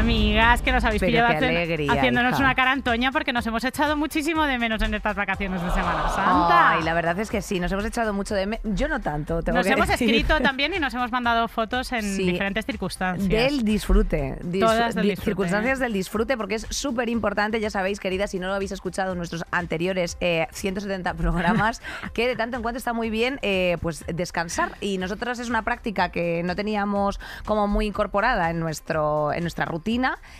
Amigas, que nos habéis Pero pillado alegría, haciéndonos hija. una cara antoña porque nos hemos echado muchísimo de menos en estas vacaciones de Semana Santa. Ay, la verdad es que sí, nos hemos echado mucho de... me- Yo no tanto, tengo nos que hemos decir. escrito también y nos hemos mandado fotos en Sí. diferentes circunstancias. Del disfrute. Dis- Todas del disfrute. Circunstancias del disfrute, porque es súper importante, ya sabéis, queridas, si no lo habéis escuchado en nuestros anteriores eh, 170 programas, que de tanto en cuanto está muy bien eh, pues descansar. Y nosotros es una práctica que no teníamos como muy incorporada en, nuestro, en nuestra rutina.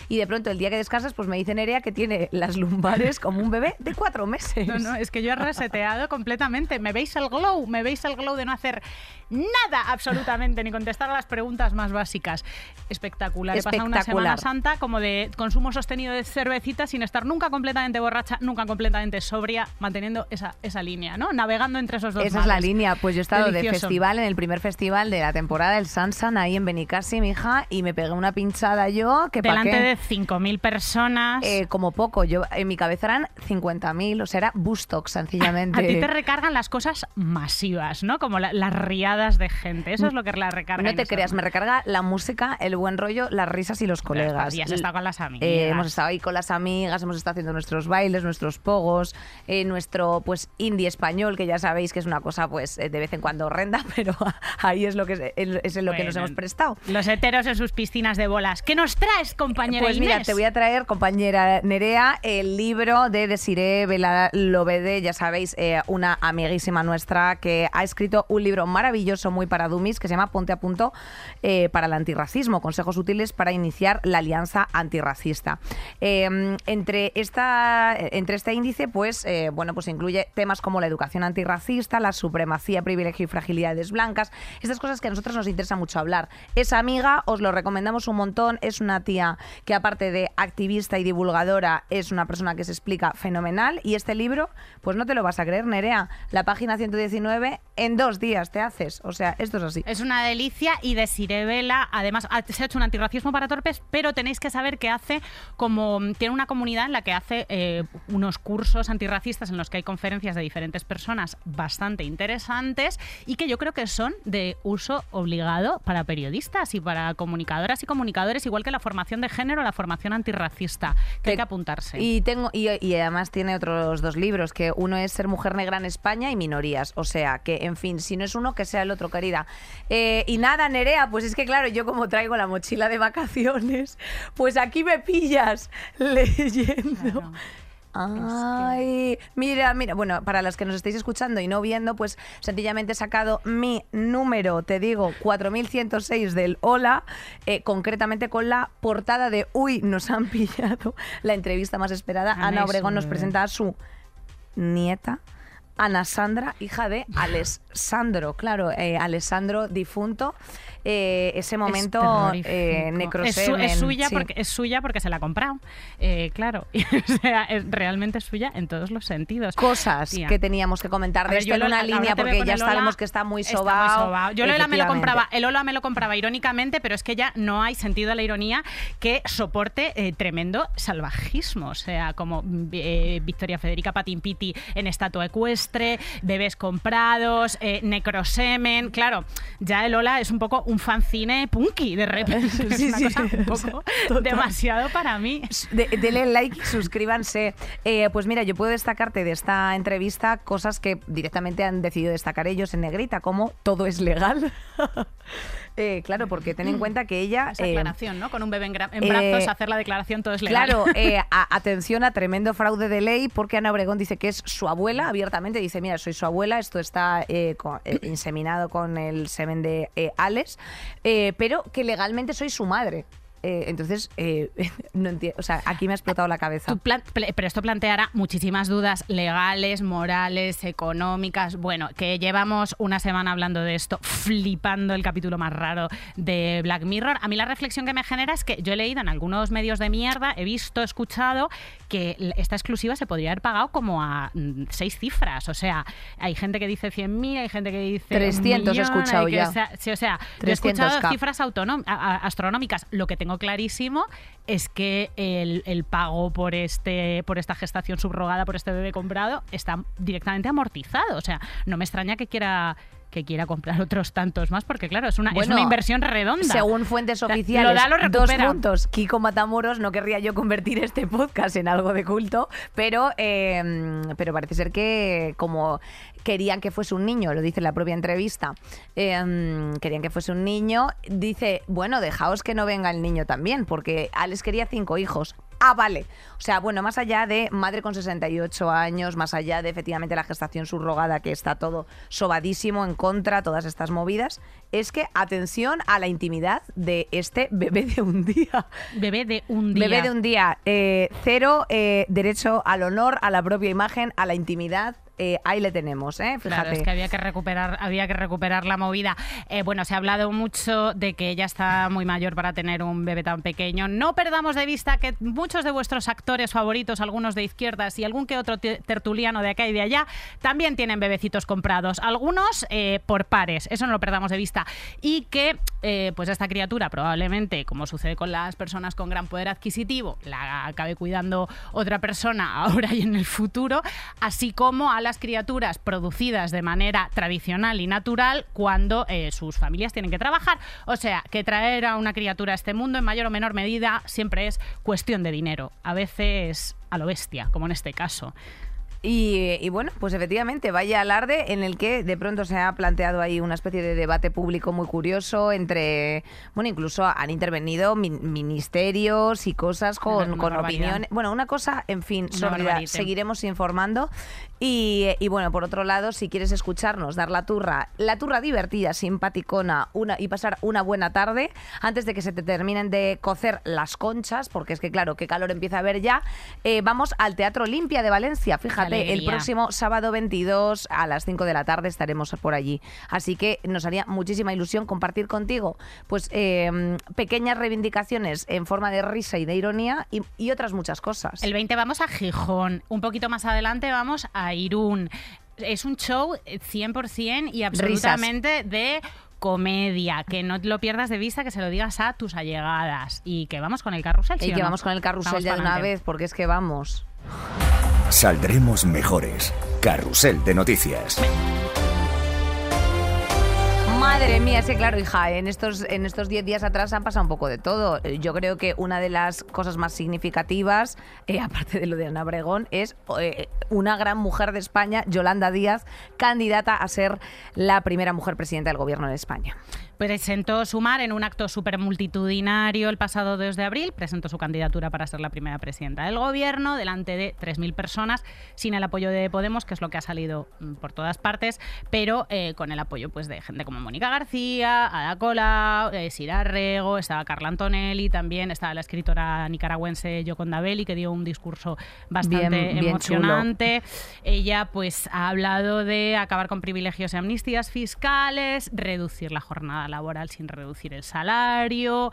Y de pronto, el día que descansas, pues me dice Nerea que tiene las lumbares como un bebé de cuatro meses. No, no, es que yo he reseteado completamente. Me veis el glow, me veis el glow de no hacer nada absolutamente, ni contestar a las preguntas más básicas. Espectacular. He pasado una Semana. Santa como de consumo sostenido de cervecita sin estar nunca completamente borracha, nunca completamente sobria, manteniendo esa, esa línea, ¿no? Navegando entre esos dos Esa es la línea. Pues yo he estado de festival, en el primer festival de la temporada, el Sansan, ahí en Benicassim, hija, y me pegué una pinchada yo que Delante de 5.000 personas. Eh, como poco, yo en mi cabeza eran 50.000, o sea, era Bustock, sencillamente. a ti te recargan las cosas masivas, ¿no? Como la- las riadas de gente. Eso es lo que la recarga. no te creas, me recarga la música, el buen rollo, las risas y los colegas. Y has estado con las amigas. Eh, hemos estado ahí con las amigas, hemos estado haciendo nuestros bailes, nuestros pogos, eh, nuestro pues indie español, que ya sabéis que es una cosa pues de vez en cuando horrenda, pero ahí es lo que es, es en lo que nos hemos prestado. Los heteros en sus piscinas de bolas. ¿Qué nos traes, compañera Pues mira, Inés? te voy a traer, compañera Nerea, el libro de Desiree Vela Lobede, ya sabéis, eh, una amiguísima nuestra que ha escrito un libro maravilloso, muy para Dumis, que se llama Ponte a punto eh, para el antirracismo, consejos útiles para iniciar la alianza antirracista. Eh, entre, esta, entre este índice, pues, eh, bueno, pues incluye temas como la educación antirracista, la supremacía, privilegio y fragilidades blancas, estas cosas que a nosotros nos interesa mucho hablar. Es amiga, os lo recomendamos un montón, es una tía que aparte de activista y divulgadora, es una persona que se explica fenomenal y este libro, pues no te lo vas a creer, Nerea, la página 119 en dos días te haces, o sea, esto es así. Es una delicia y de Vela, además, ha- se ha hecho un antirracismo para torpes, pero tenéis que saber que hace como. Tiene una comunidad en la que hace eh, unos cursos antirracistas en los que hay conferencias de diferentes personas bastante interesantes y que yo creo que son de uso obligado para periodistas y para comunicadoras y comunicadores, igual que la formación de género, la formación antirracista, que hay que apuntarse. Y tengo y, y además tiene otros dos libros, que uno es Ser mujer negra en España y minorías. O sea, que en fin, si no es uno, que sea el otro, querida. Eh, y nada, Nerea, pues es que claro, yo como traigo la mochila de vacaciones, pues aquí me pillas leyendo. Ay, mira, mira, bueno, para las que nos estéis escuchando y no viendo, pues sencillamente he sacado mi número, te digo, 4106 del Hola, eh, concretamente con la portada de Uy, nos han pillado, la entrevista más esperada. Ana Obregón nos presenta a su nieta. Ana Sandra, hija de Alessandro, claro, eh, Alessandro difunto. eh, ese momento Es eh, es, su- es suya sí. porque es suya porque se la ha comprado Eh, claro o sea es realmente suya en todos los sentidos cosas Tía. que teníamos que comentar de esto en una línea porque ya sabemos que está muy sobao. Yo el me lo compraba, el Lola me lo compraba irónicamente, pero es que ya no hay sentido a la ironía que soporte tremendo salvajismo. O sea, como mm, Victoria Federica Patimpiti en estatua ecuestre, bebés comprados, eh, necrosemen. Claro, ya el Lola es un poco un fancine punky de repente. Sí, es una sí. cosa un poco total. demasiado para mí. De- denle like y suscríbanse. Eh, pues mira, yo puedo destacarte de esta entrevista cosas que directamente han decidido destacar ellos en negrita, como todo es legal. Eh, claro, porque ten en cuenta que ella... Esa eh, aclaración, ¿no? Con un bebé en, en eh, brazos, hacer la declaración, todo es legal. Claro, eh, a- atención a tremendo fraude de ley porque Ana Obregón dice que es su abuela, abiertamente dice, mira, soy su abuela, esto está eh, con- eh, inseminado con el semen de Alex, eh, pero que legalmente soy su madre. Eh, entonces, eh, no entiendo, o sea, aquí me ha explotado la cabeza. Pero esto planteará muchísimas dudas legales, morales, económicas. Bueno, que llevamos una semana hablando de esto, flipando el capítulo más raro de Black Mirror. A mí la reflexión que me genera es que yo he leído en algunos medios de mierda, he visto, escuchado que esta exclusiva se podría haber pagado como a mm, seis cifras. O sea, hay gente que dice 100.000, hay gente que dice. un 300 he millón, escuchado hay que- ya. o sea, sí, o sea, yo he escuchado 300K. cifras astronómicas. Lo que tengo clarísimo es que el, el pago por este por esta gestación subrogada, por este bebé comprado, está directamente amortizado. O sea, no me extraña que quiera que quiera comprar otros tantos más, porque claro, es una, es una inversión redonda. Según fuentes lo oficiales, da, lo dos puntos. Kiko Matamoros, no querría yo convertir este podcast en algo de culto, pero, eh, pero parece ser que como querían que fuese un niño, lo dice en la propia entrevista, eh, querían que fuese un niño, dice, bueno, dejaos que no venga el niño también, porque Alex quería cinco hijos. Ah, vale. O sea, bueno, más allá de madre con 68 años, más allá de efectivamente la gestación subrogada, que está todo sobadísimo en contra, todas estas movidas, es que atención a la intimidad de este bebé de un día. Bebé de un día. Bebé de un día. Eh, cero eh, derecho al honor, a la propia imagen, a la intimidad. Eh, ahí le tenemos, ¿eh? Fíjate. Claro, es que había que recuperar, había que recuperar la movida. Eh, bueno, se ha hablado mucho de que ella está muy mayor para tener un bebé tan pequeño. No perdamos de vista que muchos de vuestros actores favoritos, algunos de izquierdas y algún que otro te- tertuliano de acá y de allá, también tienen bebecitos comprados. Algunos eh, por pares, eso no lo perdamos de vista. Y que, pues esta criatura probablemente, como sucede con las personas con gran poder adquisitivo, la acabe cuidando otra persona ahora y en el futuro, así como a criaturas producidas de manera tradicional y natural cuando eh, sus familias tienen que trabajar. O sea, que traer a una criatura a este mundo en mayor o menor medida siempre es cuestión de dinero, a veces a lo bestia, como en este caso. Y, y bueno, pues efectivamente, vaya alarde en el que de pronto se ha planteado ahí una especie de debate público muy curioso entre, bueno, incluso han intervenido min- ministerios y cosas con, con opiniones. Bueno, una cosa, en fin, barbarite. Seguiremos informando. Y, y bueno, por otro lado, si quieres escucharnos, dar la turra, la turra divertida, simpaticona, una, y pasar una buena tarde, antes de que se te terminen de cocer las conchas, porque es que claro, qué calor empieza a haber ya, eh, vamos al Teatro Olimpia de Valencia. Fíjate, el alegría. próximo sábado 22 a las 5 de la tarde estaremos por allí. Así que nos haría muchísima ilusión compartir contigo pues eh, pequeñas reivindicaciones en forma de risa y de ironía y, y otras muchas cosas. El 20 vamos a Gijón, un poquito más adelante vamos a Irún. Es un show eh, 100% y absolutamente de comedia, que no lo pierdas de vista, que se lo digas a tus allegadas y que vamos con el carrusel. ¿sí y que no? vamos con el carrusel Vamos ya de una vez, porque es que vamos. Saldremos mejores. Carrusel de noticias. Madre mía, sí, claro, hija, en estos en estos 10 días atrás han pasado un poco de todo. Yo creo que una de las cosas más significativas, eh, aparte de lo de Ana Obregón, es eh, una gran mujer de España, Yolanda Díaz, candidata a ser la primera mujer presidenta del gobierno de España. Presentó Sumar en un acto súper multitudinario el pasado 2 de abril. Presentó su candidatura para ser la primera presidenta del gobierno delante de 3.000 personas, sin el apoyo de Podemos, que es lo que ha salido mm, por todas partes, pero eh, con el apoyo pues, de gente como Mónica García, Ada Colau, eh, Sira Rego, estaba Carla Antonelli, también estaba la escritora nicaragüense Yoconda Belli, que dio un discurso bastante Bien- bien emocionante. Ella pues ha hablado de acabar con privilegios y amnistías fiscales, reducir la jornada laboral sin reducir el salario.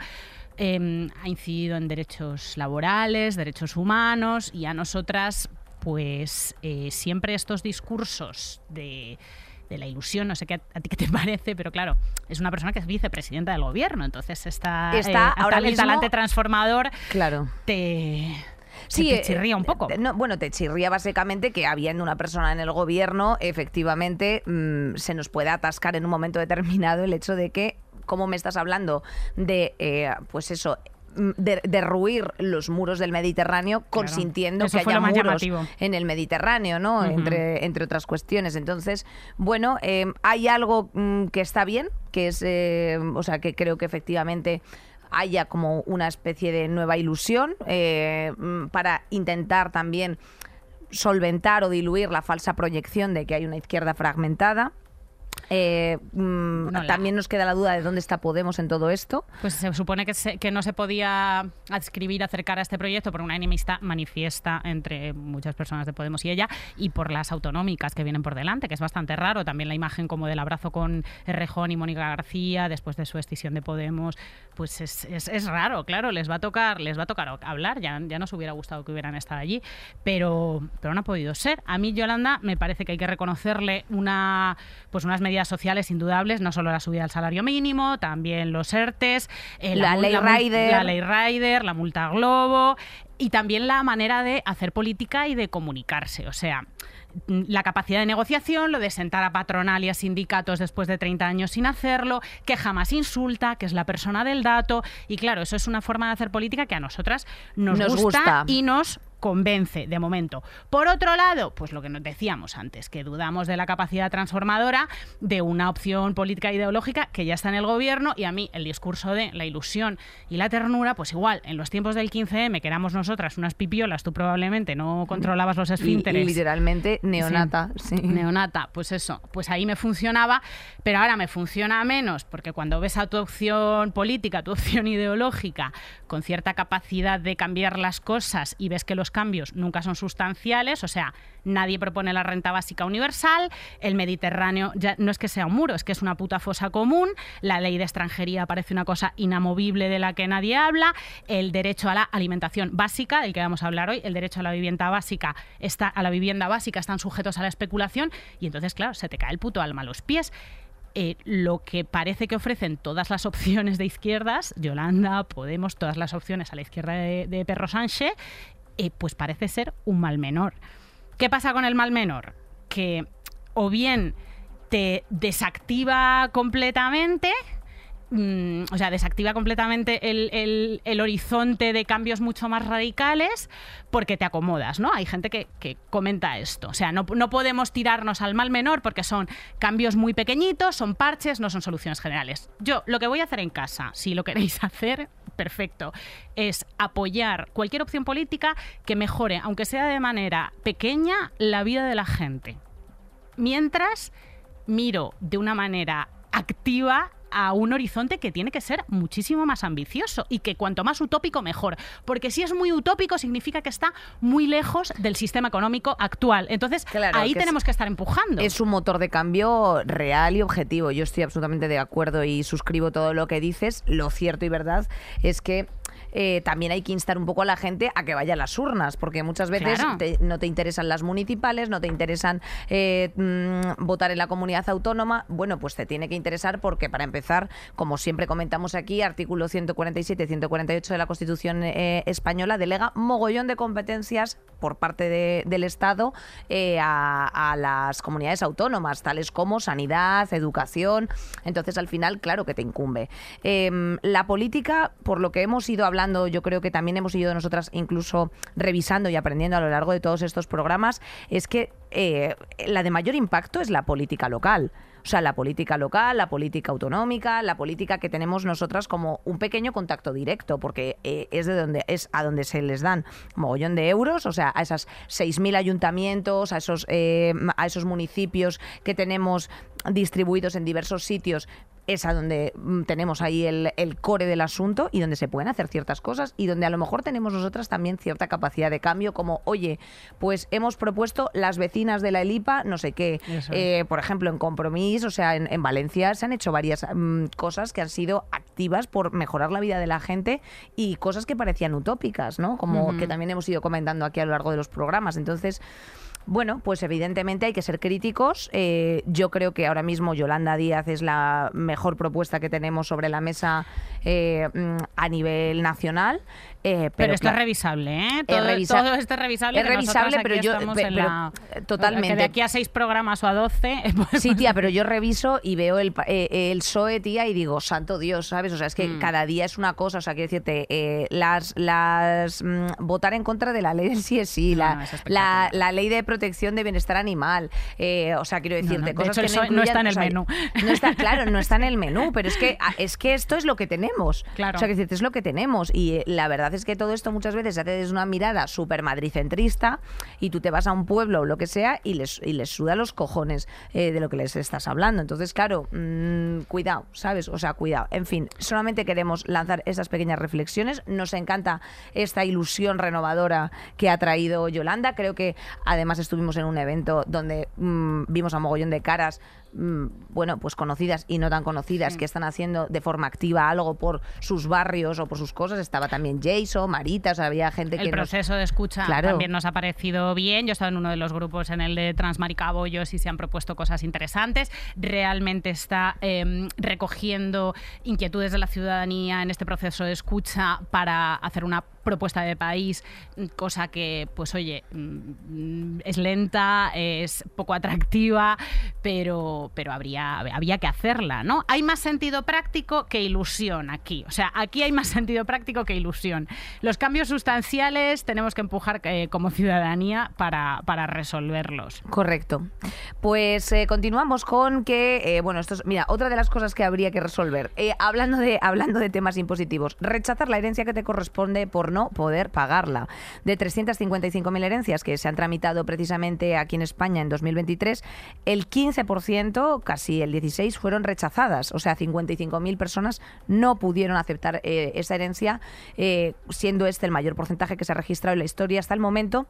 eh, ha incidido en derechos laborales, derechos humanos y a nosotras pues eh, siempre estos discursos de de la ilusión, no sé qué a, a ti qué te parece, pero claro, es una persona que es vicepresidenta del gobierno, entonces está, Está eh, ahora el mismo- talante transformador Claro. te, Sí, te eh, chirría un poco. no, bueno, te chirría básicamente que habiendo una persona en el gobierno, efectivamente, mm, se nos puede atascar en un momento determinado el hecho de que, como me estás hablando de, eh, pues eso, mm, de derruir los muros del Mediterráneo consintiendo que haya muros llamativo. en el Mediterráneo, ¿no? Entre, entre otras cuestiones. Entonces, bueno, eh, hay algo mm, que está bien, que es, eh, o sea, que creo que efectivamente haya como una especie de nueva ilusión eh, mm, para intentar también solventar o diluir la falsa proyección de que hay una izquierda fragmentada. Eh, mm, también nos queda la duda de dónde está Podemos en todo esto. Pues se supone que, se- que no se podía adscribir, acercar a este proyecto por una enemistad manifiesta entre muchas personas de Podemos y ella y por las autonómicas que vienen por delante, que es bastante raro. También la imagen como del abrazo con Errejón y Mónica García después de su escisión de Podemos, pues es, es- es raro, claro, les va a tocar, les va a tocar hablar, ya, ya nos hubiera gustado que hubieran estado allí, pero, pero no ha podido ser. A mí, Yolanda, me parece que hay que reconocerle una, pues unas medidas medidas sociales indudables, no solo la subida del salario mínimo, también los ERTES, eh, la, ley Rider. la ley Rider, la multa Globo y también la manera de hacer política y de comunicarse. O sea, la capacidad de negociación, lo de sentar a patronal y a sindicatos después de 30 años sin hacerlo, que jamás insulta, que es la persona del dato. Y claro, eso es una forma de hacer política que a nosotras nos, gusta, y nos convence de momento. Por otro lado, pues lo que nos decíamos antes, que dudamos de la capacidad transformadora de una opción política e ideológica que ya está en el gobierno y a mí el discurso de la ilusión y la ternura, pues igual, en los tiempos del 15M, que éramos nosotras unas pipiolas, tú probablemente no controlabas los esfínteres. literalmente neonata, Neonata, pues eso, pues ahí me funcionaba, pero ahora me funciona menos, porque cuando ves a tu opción política, tu opción ideológica, con cierta capacidad de cambiar las cosas y ves que los cambios nunca son sustanciales, o sea, nadie propone la renta básica universal, el Mediterráneo ya no es que sea un muro, es que es una puta fosa común, la ley de extranjería parece una cosa inamovible de la que nadie habla, el derecho a la alimentación básica, del que vamos a hablar hoy, el derecho a la vivienda básica está a la vivienda básica están sujetos a la especulación y entonces claro, se te cae el puto alma a los pies. Eh, lo que parece que ofrecen todas las opciones de izquierdas, Yolanda, Podemos, todas las opciones a la izquierda de, de Perro Sánchez, eh, pues parece ser un mal menor. ¿Qué pasa con el mal menor? Que o bien te desactiva completamente, mm, o sea, desactiva completamente el, horizonte de cambios mucho más radicales porque te acomodas, ¿no? Hay gente que, comenta esto. O sea, no, no, podemos tirarnos al mal menor porque son cambios muy pequeñitos, son parches, no son soluciones generales. Yo lo que voy a hacer en casa, si lo queréis hacer, perfecto, es apoyar cualquier opción política que mejore, aunque sea de manera pequeña, la vida de la gente. Mientras miro de una manera activa a un horizonte que tiene que ser muchísimo más ambicioso y que cuanto más utópico mejor, porque si es muy utópico significa que está muy lejos del sistema económico actual. Entonces ahí tenemos que estar empujando. Es un motor de cambio real y objetivo. Yo estoy absolutamente de acuerdo y suscribo todo lo que dices. Lo cierto y verdad es que eh, también hay que instar un poco a la gente a que vaya a las urnas, porque muchas veces no te interesan las municipales, no te interesan eh, mm, votar en la comunidad autónoma. Bueno, pues te tiene que interesar porque, para empezar, como siempre comentamos aquí, artículo 147 148 de la Constitución eh, española delega mogollón de competencias por parte del Estado a, a las comunidades autónomas, tales como sanidad, educación. Entonces, al final, claro que te incumbe. Em, la política, por lo que hemos ido hablando, hablando, yo creo que también hemos ido nosotras incluso revisando y aprendiendo a lo largo de todos estos programas, es que eh, la de mayor impacto es la política local. O sea, la política local, la política autonómica, la política que tenemos nosotras como un pequeño contacto directo, porque eh, es de donde es a donde se les dan mogollón de euros, o sea, a esas 6.000 ayuntamientos, a esos, eh, a esos municipios que tenemos distribuidos en diversos sitios es a donde mm, tenemos ahí el, core del asunto y donde se pueden hacer ciertas cosas y donde a lo mejor tenemos nosotras también cierta capacidad de cambio, como, oye, pues hemos propuesto las vecinas de la ELIPA, no sé qué, eh, por ejemplo, en Compromís, o sea, en, Valencia se han hecho varias mm, cosas que han sido activas por mejorar la vida de la gente y cosas que parecían utópicas, ¿no? Como que también hemos ido comentando aquí a lo largo de los programas. Entonces, bueno, pues evidentemente hay que ser críticos. Eh, yo creo que ahora mismo Yolanda Díaz es la mejor propuesta que tenemos sobre la mesa eh, mm, a nivel nacional. Eh, pero, esto es revisable, ¿eh? Todo, todo esto es revisable. Es revisable, pero yo. totalmente. de aquí a seis programas o a doce. Pues sí, tía, pero yo reviso y veo el, eh, el PSOE, tía, y digo, santo Dios, ¿sabes? O sea, es que mm. cada día es una cosa. O sea, quiero decirte, las. las mm, votar en contra de la ley del sí es sí, la, la, ley de protección de bienestar animal. o sea, quiero decirte, cosas que no, está en el menú. No está, claro, no está en el menú, pero es que, es que esto es lo que tenemos. Claro. O sea, que es lo que tenemos. Y la verdad es que todo esto muchas veces se hace desde una mirada súper madricentrista y tú te vas a un pueblo o lo que sea y les, y les suda los cojones eh, de lo que les estás hablando. Entonces, claro, mm, cuidado, ¿sabes? O sea, cuidado. En fin, solamente queremos lanzar esas pequeñas reflexiones. Nos encanta esta ilusión renovadora que ha traído Yolanda. Creo que además estuvimos en un evento donde mm, vimos a mogollón de caras mm, bueno, pues conocidas y no tan conocidas que están haciendo de forma activa algo por sus barrios o por sus cosas. Estaba también Jason, Marita, o sea, había gente que... El nos- proceso de escucha Claro. también nos ha parecido bien. Yo he estado en uno de los grupos en el de Transmaricabollos y se han propuesto cosas interesantes. Realmente está eh, recogiendo inquietudes de la ciudadanía en este proceso de escucha para hacer una propuesta de país, cosa que, pues oye, mm, es lenta, es poco atractiva, pero, pero habría, había que hacerla, ¿no? Hay más sentido práctico que ilusión aquí. O sea, aquí hay más sentido práctico que ilusión. Los cambios sustanciales tenemos que empujar eh, como ciudadanía para, para resolverlos. Correcto. Pues eh, continuamos con que, eh, bueno, esto es, mira, otra de las cosas que habría que resolver, hablando, de, hablando de temas impositivos, rechazar la herencia que te corresponde por no poder pagarla. De 355.000 herencias que se han tramitado precisamente aquí en España en 2023, el 15%, casi el 16%, fueron rechazadas. O sea, 55.000 personas no pudieron aceptar eh, esa herencia, eh, siendo este el mayor porcentaje que se ha registrado en la historia hasta el momento.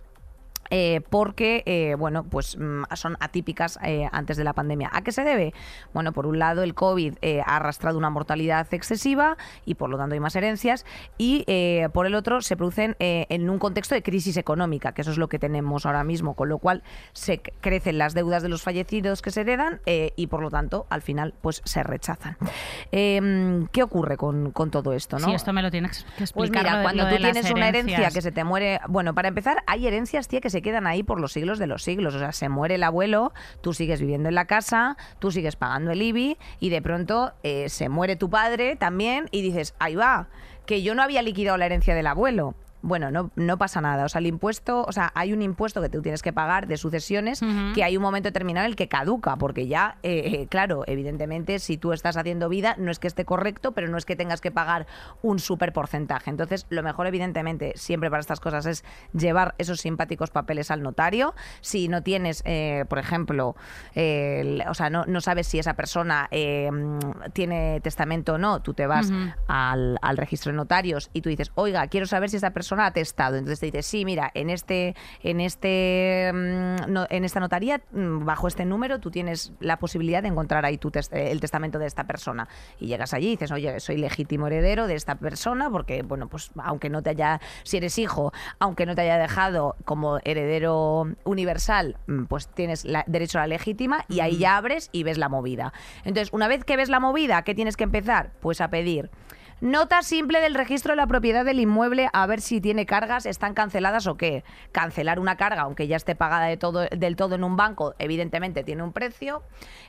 Eh, porque, eh, bueno, pues mm, son atípicas eh, antes de la pandemia. ¿A qué se debe? Bueno, por un lado, el COVID ha arrastrado una mortalidad excesiva y por lo tanto hay más herencias. Y por el otro, se producen en un contexto de crisis económica, que eso es lo que tenemos ahora mismo, con lo cual se crecen las deudas de los fallecidos que se heredan y por lo tanto, al final, pues se rechazan. Eh, ¿Qué ocurre con, con todo esto? ¿no? Sí, esto me lo tienes que explicar. Pues mira, cuando tú tienes una herencia que se te muere, bueno, para empezar, hay herencias, tía, que se quedan ahí por los siglos de los siglos. O sea, se muere el abuelo, tú sigues viviendo en la casa, tú sigues pagando el IBI y de pronto eh, se muere tu padre también y dices, ahí va, que yo no había liquidado la herencia del abuelo. Bueno, no, no pasa nada. O sea, el impuesto, o sea, hay un impuesto que tú tienes que pagar de sucesiones que hay un momento determinado en el que caduca, porque ya, eh, eh, claro, evidentemente, si tú estás haciendo vida, no es que esté correcto, pero no es que tengas que pagar un súper porcentaje. Entonces, lo mejor, evidentemente, siempre para estas cosas es llevar esos simpáticos papeles al notario. Si no tienes, eh, por ejemplo, eh, el- o sea, no, no sabes si esa persona eh, tiene testamento o no, tú te vas al, al registro de notarios y tú dices, oiga, quiero saber si esta persona ha testado. Entonces te dice, sí, mira, en este, en este, mm, no- en esta notaría, mm, bajo este número, tú tienes la posibilidad de encontrar ahí tu tes- eh, el testamento de esta persona. Y llegas allí y dices, oye, soy legítimo heredero de esta persona, porque, bueno, pues aunque no te haya, si eres hijo, aunque no te haya dejado como heredero universal, mm, pues tienes la- derecho a la legítima y ahí ya abres y ves la movida. Entonces, una vez que ves la movida, ¿qué tienes que empezar? Pues a pedir Nota simple del registro de la propiedad del inmueble a ver si tiene cargas, están canceladas o qué. Cancelar una carga, aunque ya esté pagada de todo, del todo en un banco, evidentemente tiene un precio.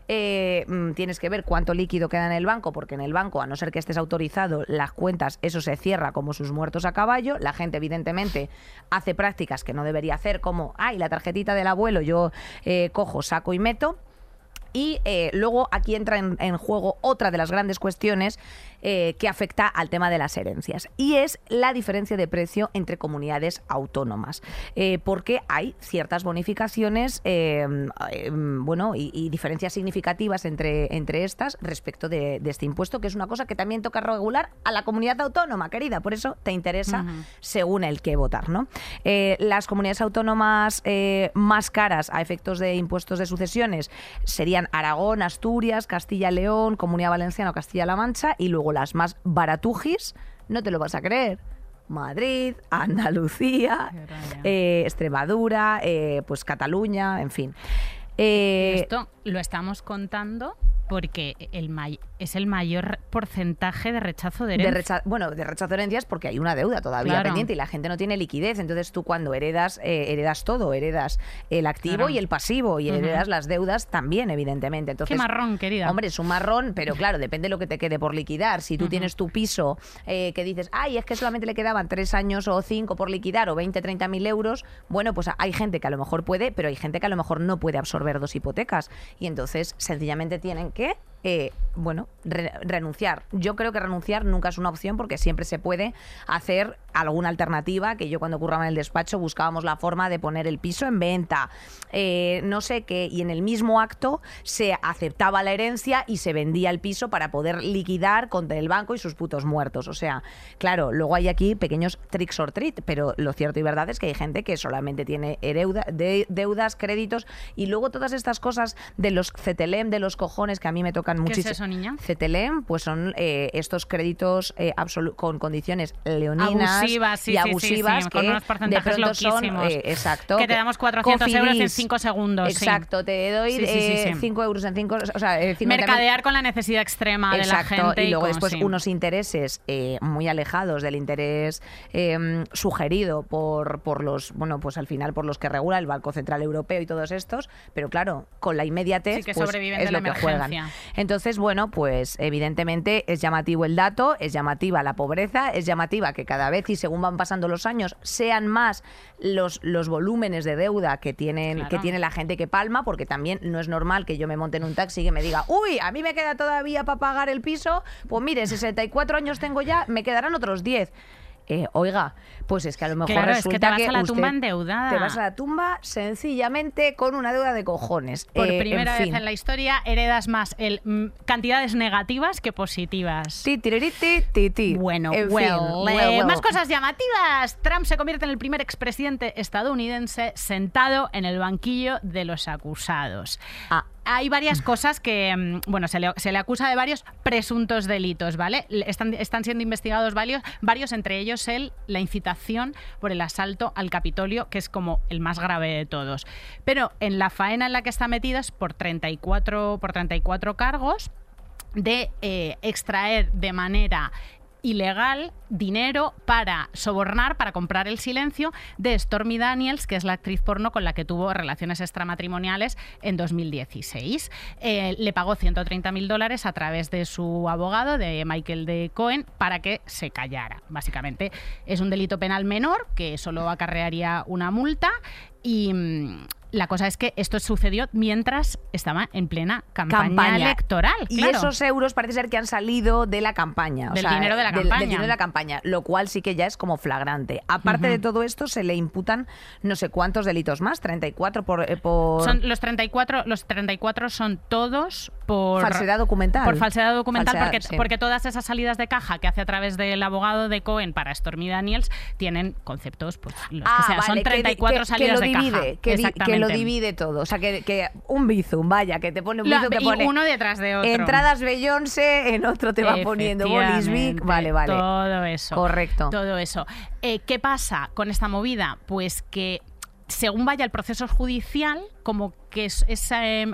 Eh, mm, tienes que ver cuánto líquido queda en el banco, porque en el banco, a no ser que estés autorizado, las cuentas, eso se cierra como sus muertos a caballo. La gente, evidentemente, hace prácticas que no debería hacer, como, ay, la tarjetita del abuelo, yo eh, cojo, saco y meto. Y eh, luego aquí entra en, en juego otra de las grandes cuestiones eh, que afecta al tema de las herencias y es la diferencia de precio entre comunidades autónomas. Eh, porque hay ciertas bonificaciones eh, bueno, y, y diferencias significativas entre, entre estas respecto de, de este impuesto, que es una cosa que también toca regular a la comunidad autónoma, querida. Por eso te interesa según el que votar. ¿no? Las comunidades autónomas más caras a efectos de impuestos de sucesiones serían Aragón, Asturias, Castilla-León, Comunidad Valenciana o Castilla-La Mancha y luego las más baratujis, no te lo vas a creer. Madrid, Andalucía, eh, Extremadura, eh, pues Cataluña, en fin. Eh, Esto lo estamos contando porque el may- es el mayor porcentaje de rechazo de de herencia. recha- bueno, de rechazo de herencias porque hay una deuda todavía Claro. pendiente y la gente no tiene liquidez. Entonces tú cuando heredas, eh, heredas todo, heredas el activo Claro. y el pasivo y heredas las deudas también, evidentemente. Entonces, Qué marrón, querida. Hombre, es un marrón, pero claro, depende de lo que te quede por liquidar. Si tú tienes tu piso eh, que dices, ay, es que solamente le quedaban tres años o cinco por liquidar o 20, 30 mil euros, bueno, pues hay gente que a lo mejor puede, pero hay gente que a lo mejor no puede absorber dos hipotecas. Y entonces, sencillamente tienen que eh, bueno, re- renunciar. Yo creo que renunciar nunca es una opción porque siempre se puede hacer alguna alternativa, que yo cuando curraba en el despacho buscábamos la forma de poner el piso en venta, eh, no sé qué, y en el mismo acto se aceptaba la herencia y se vendía el piso para poder liquidar contra el banco y sus putos muertos. O sea, claro, luego hay aquí pequeños tricks or treat, pero lo cierto y verdad es que hay gente que solamente tiene hereuda- de- deudas, créditos y luego todas estas cosas de los CTLM, de los cojones que a mí me tocan ¿Qué es muchísimo. eso, niña? CTLM, pues son eh, estos créditos eh, con condiciones leoninas Abusivas, sí, y sí, abusivas sí, que con unos de porcentajes pronto son eh, exacto Que te damos 400 euros en Cofidis. 5 segundos, exacto te doy Sí, sí, sí, sí. 5 euros en 5 o sea eh, 50.000 Mercadear con la necesidad extrema de la gente. y luego con- después unos intereses eh, muy alejados del interés eh, sugerido por, por los, bueno, pues al final por los que regula el Banco Central Europeo y todos estos, pero claro, con la inmediatez Sí, que pues, sobreviven es de lo la que juegan. Entonces, bueno, pues evidentemente es llamativo el dato, es llamativa la pobreza, es llamativa que cada vez y según van pasando los años sean más los, los volúmenes de deuda que tienen Claro. que tiene la gente que palma, porque también no es normal que yo me monte en un taxi y que me diga, uy, a mí me queda todavía para pagar el piso, pues mire, 64 años tengo ya, me quedarán otros 10. Eh, oiga, pues es que a lo mejor Claro, es que te vas a la tumba endeudada. Te vas a la tumba sencillamente con una deuda de cojones. Por Eh, primera en vez fin. en la historia heredas más el, mm, cantidades negativas que positivas. Ti, tiririti, ti, ti. Bueno, En fin, well, well, eh, well. más cosas llamativas. Trump se convierte en el primer expresidente estadounidense sentado en el banquillo de los acusados. Ah. Hay varias cosas que, mm, bueno, se le, acusa de varios presuntos delitos, ¿vale? Le- Están, están siendo investigados varios, varios, entre ellos el, la incitación por el asalto al Capitolio, que es como el más grave de todos. Pero en la faena en la que está metido es por 34, por 34 cargos de eh, extraer de manera ilegal dinero para sobornar, para comprar el silencio de Stormy Daniels, que es la actriz porno con la que tuvo relaciones extramatrimoniales en 2016. Eh, le pagó 130 mil dólares a través de su abogado, de Michael de Cohen, para que se callara. Básicamente es un delito penal menor que solo acarrearía una multa y... la cosa es que esto sucedió mientras estaba en plena campaña, electoral. Y esos euros parece ser que han salido de la campaña. o Del sea, dinero de la campaña. Del dinero de la campaña, lo cual sí que ya es como flagrante. Aparte de todo esto, se le imputan no sé cuántos delitos más, 34 por... eh, por... Son los 34, los 34 son todos por Falsedad documental. Por falsedad documental, Falsedad, porque, sí. porque todas esas salidas de caja que hace a través del abogado de Cohen para Stormy Daniels tienen conceptos, pues los Ah, que sean. vale, son que di- 34 que- salidas que de lo divide, caja. Que, que lo divide todo. O sea, que, que un bizum, vaya, que te pone un bizum, te pone... uno detrás de otro. Entradas Beyoncé, en otro te va poniendo Bolis Vic. Efectivamente, Vale, vale. Todo eso. Correcto. Todo eso. Eh, ¿Qué pasa con esta movida? Pues que según vaya el proceso judicial, como que es, es, eh,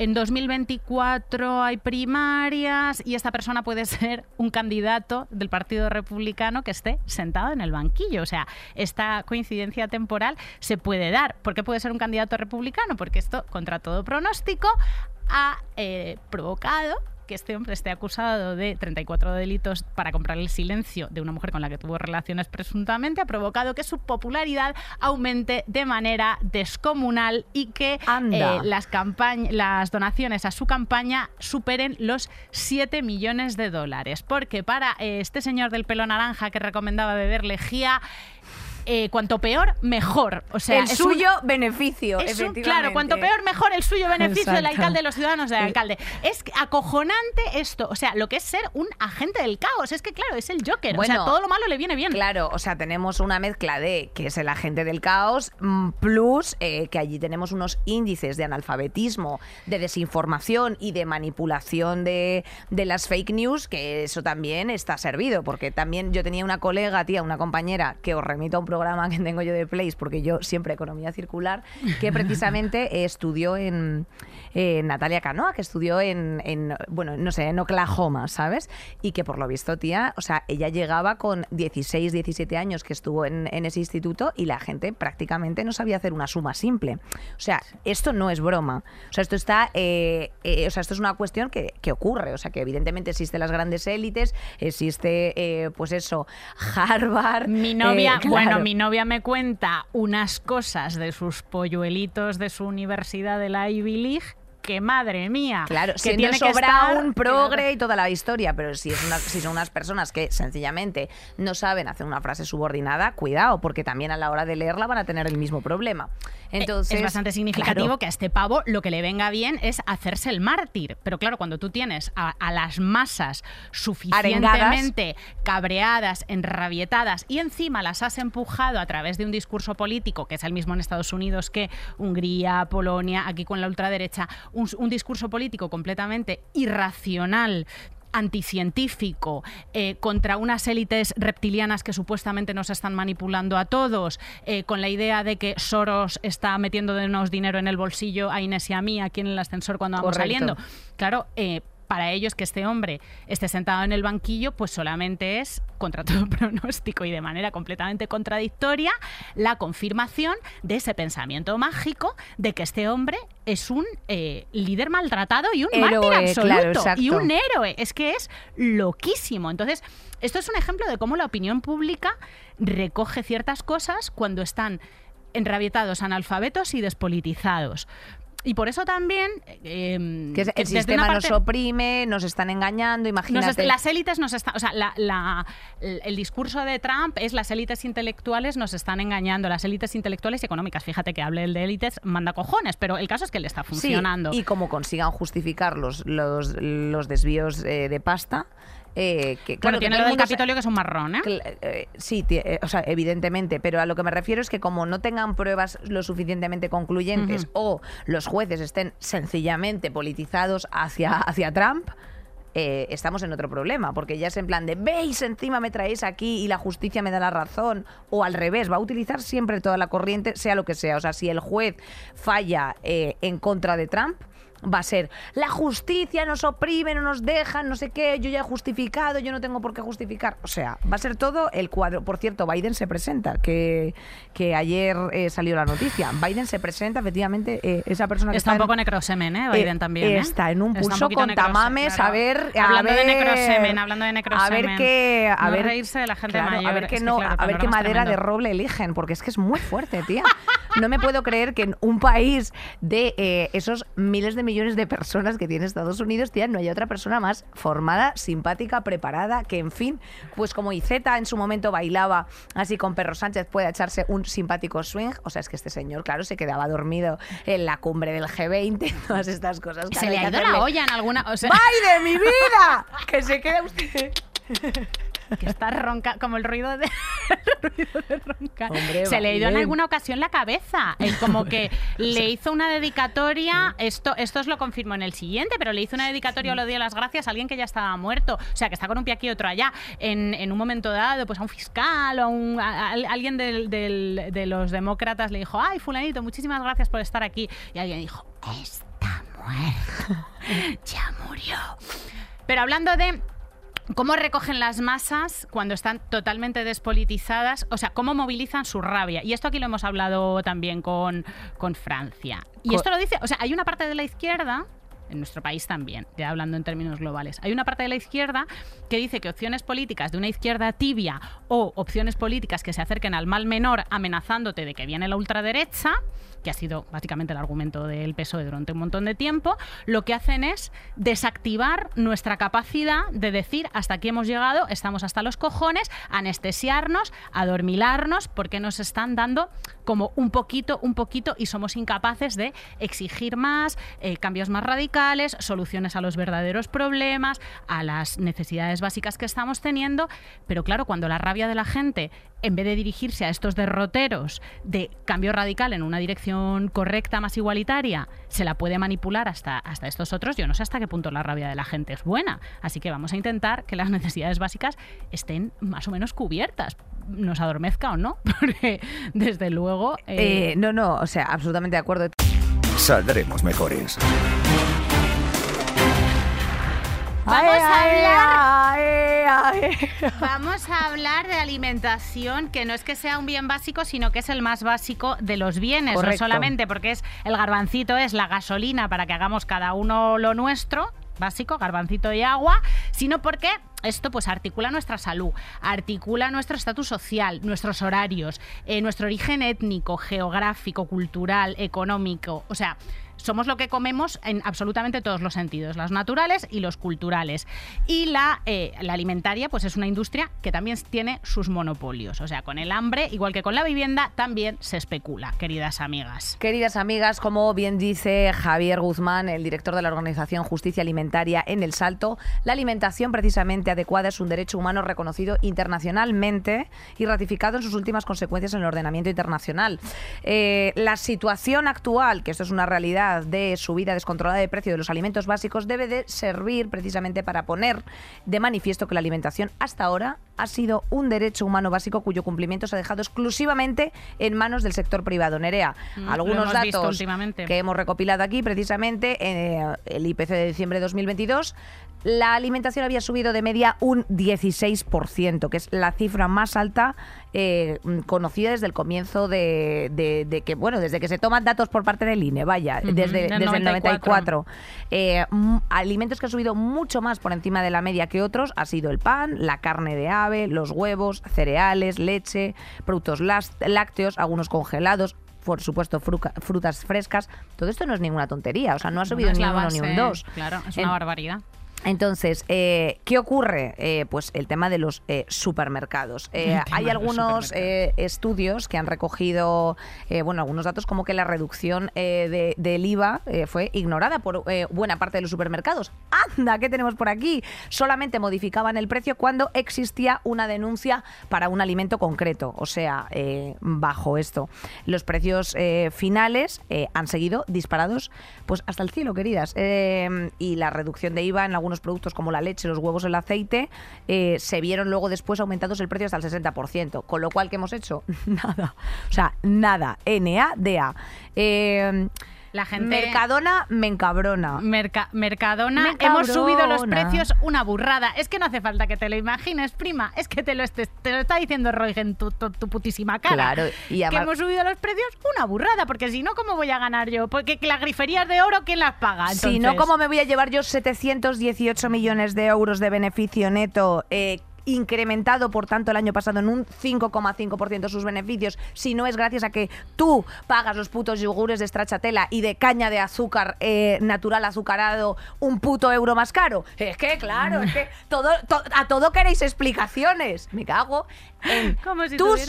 en 2024 hay primarias y esta persona puede ser un candidato del Partido Republicano que esté sentado en el banquillo. O sea, esta coincidencia temporal se puede dar. ¿Por qué puede ser un candidato republicano? Porque esto, contra todo pronóstico, ha eh, provocado que este hombre esté acusado de 34 delitos para comprar el silencio de una mujer con la que tuvo relaciones presuntamente, ha provocado que su popularidad aumente de manera descomunal y que eh, las, las donaciones a su campaña superen los 7 millones de dólares. Porque para eh, este señor del pelo naranja que recomendaba beber lejía, eh, cuanto peor, mejor. O sea, el es un- suyo beneficio, es un- efectivamente. claro, cuanto peor, mejor el suyo beneficio del alcalde de los ciudadanos del alcalde. Es acojonante esto. O sea, lo que es ser un agente del caos. Es que, claro, es el Joker. o sea, todo lo malo le viene bien. Claro, o sea, tenemos una mezcla de que es el agente del caos, mm, plus eh, que allí tenemos unos índices de analfabetismo, de desinformación y de manipulación de, de las fake news, que eso también está servido, porque también yo tenía una colega, tía, una compañera, que os remito a un programa que tengo yo de Place, porque yo siempre economía circular, que precisamente estudió en, en Natalia Canoa, que estudió en, en, bueno, no sé, en Oklahoma, ¿sabes? Y que por lo visto, tía, o sea, ella llegaba con 16, 17 años que estuvo en, en ese instituto y la gente prácticamente no sabía hacer una suma simple. O sea, esto no es broma. O sea, esto está, eh, eh, o sea, esto es una cuestión que, que ocurre. O sea, que evidentemente existen las grandes élites, existe, eh, pues eso, Harvard. Mi novia, claro. bueno, mi novia me cuenta unas cosas de sus polluelitos de su universidad de la Ivy League que madre mía. Claro, que si tiene no que estar- un progre y toda la historia, pero si, es una- si son unas personas que sencillamente no saben hacer una frase subordinada, cuidado, porque también a la hora de leerla van a tener el mismo problema. Entonces, Eh, es bastante significativo claro, que a este pavo lo que le venga bien es hacerse el mártir. Pero claro, cuando tú tienes a, a las masas suficientemente cabreadas, enrabietadas y encima las has empujado a través de un discurso político, que es el mismo en Estados Unidos que Hungría, Polonia, aquí con la ultraderecha, un, un discurso político completamente irracional anticientífico eh, contra unas élites reptilianas que supuestamente nos están manipulando a todos, eh, con la idea de que Soros está metiéndonos dinero en el bolsillo a Inés y a mí aquí en el ascensor cuando vamos Correcto. saliendo. Claro, eh, para ellos que este hombre esté sentado en el banquillo, pues solamente es, contra todo pronóstico y de manera completamente contradictoria, la confirmación de ese pensamiento mágico de que este hombre es un eh, líder maltratado y un Héroe, mártir absoluto. claro, y un héroe. Es que es loquísimo. Entonces, esto es un ejemplo de cómo la opinión pública recoge ciertas cosas cuando están enrabietados, analfabetos y despolitizados. Y por eso también... eh, que el sistema nos oprime, nos están engañando, imagínate. las élites nos están, o sea, la- la- el discurso de Trump es las élites intelectuales nos están engañando, las élites intelectuales y económicas. Fíjate que hable el de élites, manda cojones, pero el caso es que le está Sí, funcionando. y como consigan justificar los, los, los desvíos eh, de pasta, eh, que claro, que tiene lo el Capitolio que es un marrón, ¿eh? Eh, sí, eh, o sea, evidentemente, pero a lo que me refiero es que como no tengan pruebas lo suficientemente concluyentes o los jueces estén sencillamente politizados hacia, hacia Trump, eh, estamos en otro problema, porque ya es en plan de, veis, encima me traéis aquí y la justicia me da la razón, o al revés, va a utilizar siempre toda la corriente, sea lo que sea. O sea, si el juez falla eh, en contra de Trump, va a ser la justicia nos oprime, no nos dejan, no sé qué, yo ya he justificado, yo no tengo por qué justificar. O sea, va a ser todo el cuadro. Por cierto, Biden se presenta, que, que ayer eh, salió la noticia. Biden se presenta, efectivamente, eh, esa persona que Está un en- poco necrosemen, ¿eh? Biden eh, también, ¿eh? Está en un Está pulso con necrose- tamames, claro. a ver... a Hablando de necrosemen, hablando de necrosemen. A ver qué... A No ver, reírse de la gente claro, A mayor, ver qué, que no, claro, a ver qué madera de roble eligen, porque es que es muy fuerte, tía. No me puedo creer que en un país de esos miles de millones de personas que tiene Estados Unidos, tía, no haya otra persona más formada, simpática, preparada, que en fin, pues como Iceta en su momento bailaba así con Perro Sánchez, pueda echarse un simpático swing. O sea, es que este señor, claro, se quedaba dormido en la cumbre del G20, todas estas cosas. Se claro, le hay ha ido la olla en alguna... O sea, ¡Ay, de mi vida! Que se quede usted. que está ronca, como el ruido de, el ruido de roncar. Hombre, Se le ido en alguna ocasión la cabeza. Eh, como que le hizo una dedicatoria, esto, esto os lo confirmo en el siguiente, pero le hizo una dedicatoria o le dio las gracias a alguien que ya estaba muerto. O sea, que está con un pie aquí y otro allá. En, en un momento dado, pues a un fiscal o a, un, a- a alguien del- del- de los demócratas le dijo, ay, fulanito, muchísimas gracias por estar aquí. Y alguien dijo, está muerto. ya murió. Pero hablando de cómo recogen las masas cuando están totalmente despolitizadas, o sea, cómo movilizan su rabia. Y esto aquí lo hemos hablado también con, con Francia. Y Co- esto lo dice, o sea, hay una parte de la izquierda en nuestro país también, ya hablando en términos globales. Hay una parte de la izquierda que dice que opciones políticas de una izquierda tibia o opciones políticas que se acerquen al mal menor amenazándote de que viene la ultraderecha, que ha sido básicamente el argumento del PSOE durante un montón de tiempo, lo que hacen es desactivar nuestra capacidad de decir hasta aquí hemos llegado, estamos hasta los cojones, anestesiarnos, adormilarnos, porque nos están dando como un poquito, un poquito y somos incapaces de exigir más, eh, cambios más radicales, soluciones a los verdaderos problemas, a las necesidades básicas que estamos teniendo. Pero claro, cuando la rabia de la gente, en vez de dirigirse a estos derroteros de cambio radical en una dirección correcta, más igualitaria, se la puede manipular hasta, hasta estos otros, yo no sé hasta qué punto la rabia de la gente es buena. Así que vamos a intentar que las necesidades básicas estén más o menos cubiertas nos adormezca o no, porque desde luego... eh, Eh, no, no, o sea, absolutamente de acuerdo. Saldremos mejores. Vamos a hablar-. Vamos a hablar de alimentación, que no es que sea un bien básico, sino que es el más básico de los bienes. No solamente porque es el garbancito, es la gasolina para que hagamos cada uno lo nuestro, básico, garbancito y agua, sino porque esto pues articula nuestra salud, articula nuestro estatus social, nuestros horarios, eh, nuestro origen étnico, geográfico, cultural, económico. O sea, somos lo que comemos en absolutamente todos los sentidos, los naturales y los culturales. Y la, eh, la alimentaria, pues es una industria que también tiene sus monopolios. O sea, con el hambre, igual que con la vivienda, también se especula, queridas amigas. Queridas amigas, como bien dice Javier Guzmán, el director de la organización Justicia Alimentaria en El Salto, la alimentación precisamente adecuada es un derecho humano reconocido internacionalmente y ratificado en sus últimas consecuencias en el ordenamiento internacional. Eh, la situación actual, que esto es una realidad, de subida descontrolada de precio de los alimentos básicos debe de servir precisamente para poner de manifiesto que la alimentación hasta ahora ha sido un derecho humano básico cuyo cumplimiento se ha dejado exclusivamente en manos del sector privado. Nerea, Mm, algunos datos que hemos recopilado aquí precisamente, eh, el IPC de diciembre de 2022, la alimentación había subido de media un 16%, que es la cifra más alta eh, conocida desde el comienzo de, de- de que, bueno, desde que se toman datos por parte del INE, vaya, desde, del desde el 94. 94. Eh, mm, alimentos que han subido mucho más por encima de la media que otros ha sido el pan, la carne de ave, los huevos, cereales, leche, productos lácteos, algunos congelados. Por supuesto, fruca- frutas frescas. Todo esto no es ninguna tontería. O sea, no ha subido es ni la uno ni base, un dos. Claro, es En- una barbaridad. Entonces, eh, ¿qué ocurre? Eh, pues el tema de los eh, supermercados. Eh, hay algunos supermercados. estudios que han recogido, bueno, algunos datos como que la reducción eh, de- del IVA fue ignorada por buena parte de los supermercados. ¡Anda! ¿Qué tenemos por aquí? Solamente modificaban el precio cuando existía una denuncia para un alimento concreto. O sea, bajo esto. Los precios finales han seguido disparados pues hasta el cielo, queridas. Y la reducción de IVA en algunos productos como la leche, los huevos, el aceite, eh, se vieron luego después aumentados el precio hasta el 60%. Con lo cual, ¿qué hemos hecho? Nada. O sea, nada. NADA. Eh, La gente... Mercadona me encabrona. Merca- Mercadona, Me hemos subido los precios una burrada. Es que no hace falta que te lo imagines, prima. Es que te lo, estés- te lo está diciendo Roy en tu, tu- tu putísima cara. Claro, y que hemos subido los precios una burrada, porque si no, ¿cómo voy a ganar yo? Porque que las griferías de oro, ¿quién las paga? Si no, ¿cómo me voy a llevar yo 718 millones de euros de beneficio neto? eh, incrementado por tanto el año pasado en un 5,5% sus beneficios si no es gracias a que tú pagas los putos yogures de stracciatella y de caña de azúcar eh, natural azucarado un puto euro más caro. Es que claro es que todo, to- a todo queréis explicaciones. Me cago en Como si tus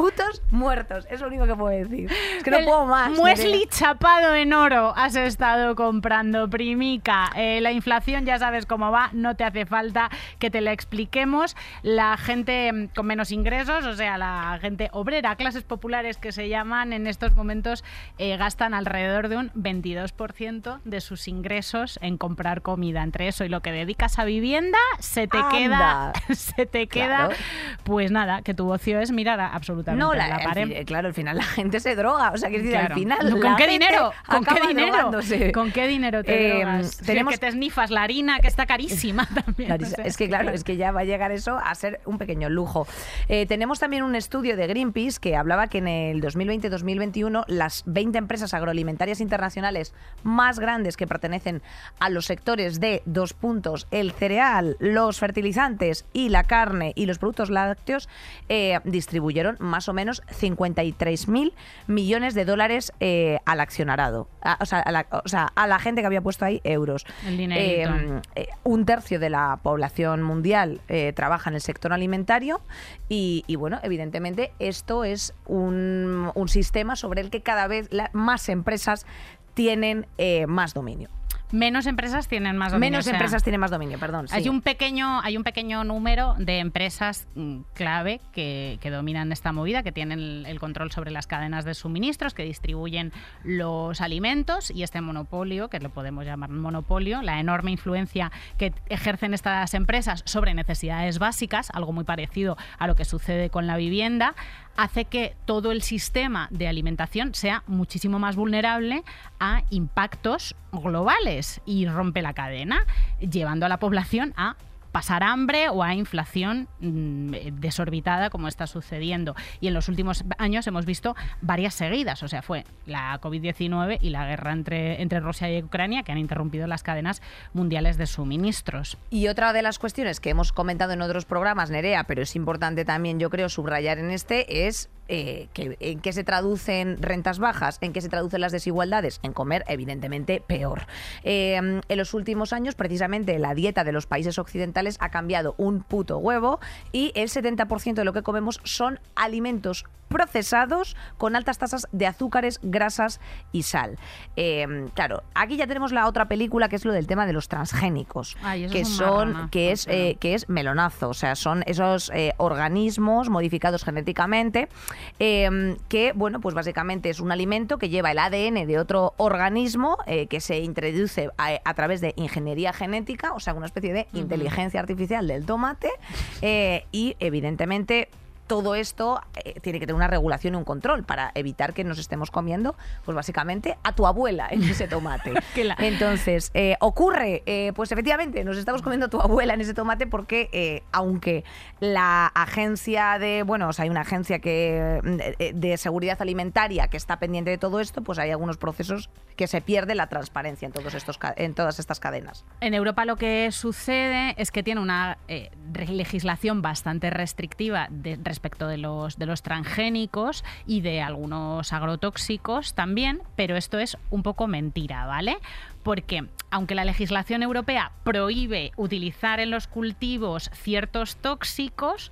putos muertos es lo único que puedo decir es que no El puedo más Muesli chapado en oro has estado comprando, primica. Eh, la inflación ya sabes cómo va, no te hace falta que te la expliquemos. La gente con menos ingresos, o sea, la gente obrera, clases populares que se llaman en estos momentos, eh, gastan alrededor de un 22% de sus ingresos en comprar comida. Entre eso y lo que dedicas a vivienda, se te Anda. queda, se te queda, Claro. pues nada, que tu ocio es mirar a- absolutamente No, la, pared. fin- claro, al final la gente se droga. O sea, que decir, Claro. al final. ¿Con la qué gente dinero? ¿Con qué dinero? drogándose. ¿Con qué dinero te Eh, drogas? Tenemos- es que te snifas la harina, que está carísima también. Clarisa, es que claro, es que ya va a llegar eso a ser un pequeño lujo. Eh, tenemos también un estudio de Greenpeace que hablaba que en el 2020-2021 las 20 empresas agroalimentarias internacionales más grandes que pertenecen a los sectores de dos puntos, el cereal, los fertilizantes y la carne y los productos lácteos, eh, distribuyeron más o menos 53 mil millones de dólares eh, al accionarado. A- o, sea, a la, o sea, a la gente que había puesto ahí euros. El. Eh, eh, un tercio de la población mundial eh, trabaja en el sector alimentario y, y, bueno, evidentemente esto es un, un sistema sobre el que cada vez la- más empresas tienen más dominio. Menos empresas tienen más dominio. Menos o sea, empresas tienen más dominio, perdón. sí. Hay un pequeño, hay un pequeño número de empresas mm, clave que, que dominan esta movida, que tienen el, el control sobre las cadenas de suministros, que distribuyen los alimentos y este monopolio, que lo podemos llamar monopolio, la enorme influencia que ejercen estas empresas sobre necesidades básicas, algo muy parecido a lo que sucede con la vivienda, hace que todo el sistema de alimentación sea muchísimo más vulnerable a impactos globales y rompe la cadena, llevando a la población a pasar hambre o a inflación mm, desorbitada como está sucediendo. Y en los últimos años hemos visto varias seguidas, o sea, fue la COVID-19 y la guerra entre, entre Rusia y Ucrania que han interrumpido las cadenas mundiales de suministros. Y otra de las cuestiones que hemos comentado en otros programas, Nerea, pero es importante también, yo creo, subrayar en este, es eh, que, en qué se traducen rentas bajas, en qué se traducen las desigualdades, en comer, evidentemente, peor. Eh, en los últimos años, precisamente, la dieta de los países occidentales ha cambiado un puto huevo y el 70% de lo que comemos son alimentos procesados con altas tasas de azúcares, grasas y sal. Eh, claro, aquí ya tenemos la otra película que es lo del tema de los transgénicos, que son que es que es melonazo, o sea, son esos organismos modificados genéticamente Em, que, bueno, pues básicamente es un alimento que lleva el ADN de otro organismo eh, que se introduce a, través de ingeniería genética, o sea, una especie de inteligencia artificial del tomate eh, y, evidentemente, todo esto eh, tiene que tener una regulación y un control para evitar que nos estemos comiendo, pues básicamente, a tu abuela en ese tomate. Entonces, eh, ocurre, eh, pues efectivamente, nos estamos comiendo a tu abuela en ese tomate porque aunque la agencia de, bueno, o sea, hay una agencia que de seguridad alimentaria que está pendiente de todo esto, pues hay algunos procesos que se pierde la transparencia en todos estos en todas estas cadenas. En Europa lo que sucede es que tiene una legislación bastante restrictiva de, respecto de los, de los transgénicos y de algunos agrotóxicos también, pero esto es un poco mentira, ¿vale? Porque aunque la legislación europea prohíbe utilizar en los cultivos ciertos tóxicos,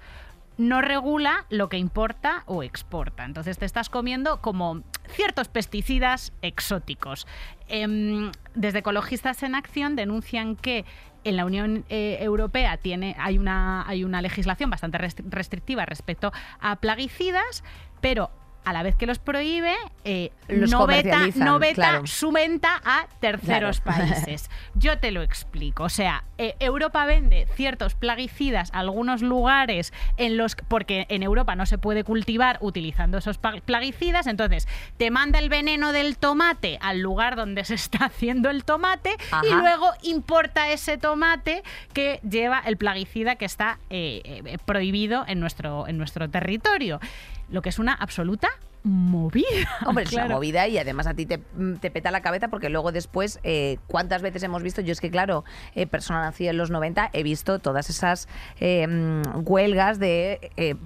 no regula lo que importa o exporta. Entonces te estás comiendo como ciertos pesticidas exóticos. Em, desde Ecologistas en Acción denuncian que en la Unión eh, Europea tiene, hay, una, hay una legislación bastante restrictiva respecto a plaguicidas, pero a la vez que los prohíbe, eh, no veta, no veta su venta a terceros países. Yo te lo explico. O sea, eh, Europa vende ciertos plaguicidas a algunos lugares en los porque en Europa no se puede cultivar utilizando esos plaguicidas, entonces te manda el veneno del tomate al lugar donde se está haciendo el tomate y luego importa ese tomate que lleva el plaguicida que está eh, prohibido en nuestro, en nuestro territorio lo que es una absoluta movida. Hombre, es una movida y además a ti te, peta la cabeza porque luego después, eh, ¿cuántas veces hemos visto? Yo es que, claro, eh, persona nacida en los 90, he visto todas esas eh, huelgas de...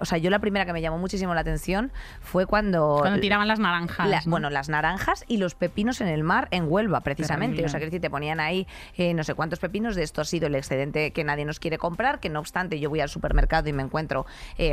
o sea, yo la primera que me llamó muchísimo la atención fue cuando... Cuando tiraban las naranjas. Bueno, las naranjas y los pepinos en el mar en Huelva, precisamente. O sea, que decir, te ponían ahí no sé cuántos pepinos, de esto ha sido el excedente que nadie nos quiere comprar, que no obstante yo voy al supermercado y me encuentro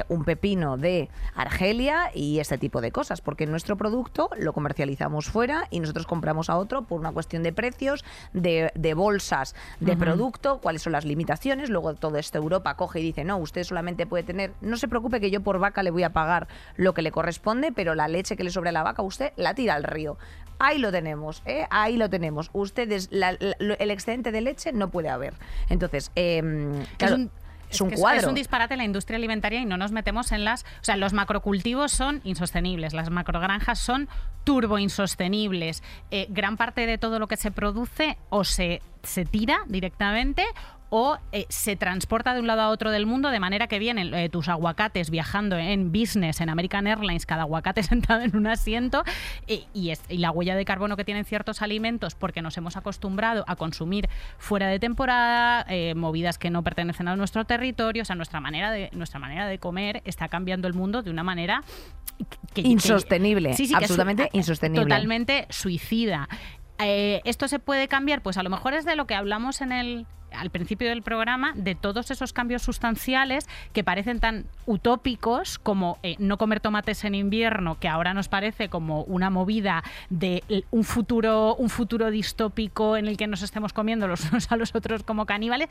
un pepino de Argelia y este tipo de cosas, porque nuestro producto lo comercializamos fuera y nosotros compramos a otro por una cuestión de precios, de, bolsas de producto, cuáles son las limitaciones. Luego todo esto Europa coge y dice, no, usted solamente puede tener, no se preocupe que yo por vaca le voy a pagar lo que le corresponde, pero la leche que le sobra a la vaca usted la tira al río. Ahí lo tenemos, ¿eh? ahí lo tenemos. Ustedes, el excedente de leche no puede haber. Entonces, eh, es, un cuadro. Es un disparate la industria alimentaria y no nos metemos en las... O sea, los macrocultivos son insostenibles, las macrogranjas son turbo insostenibles. Eh, gran parte de todo lo que se produce o se, se tira directamente o eh, se transporta de un lado a otro del mundo de manera que vienen eh, tus aguacates viajando en business en American Airlines, cada aguacate sentado en un asiento y, es, y, la huella de carbono que tienen ciertos alimentos porque nos hemos acostumbrado a consumir fuera de temporada, eh, movidas que no pertenecen a nuestro territorio, o sea, nuestra manera de, nuestra manera de comer está cambiando el mundo de una manera insostenible, absolutamente insostenible. Totalmente suicida. ¿Esto se puede cambiar? Pues a lo mejor es de lo que hablamos en el, al principio del programa de todos esos cambios sustanciales que parecen tan utópicos como eh, no comer tomates en invierno, que ahora nos parece como una movida de un futuro, un futuro distópico en el que nos estemos comiendo los unos a los otros como caníbales,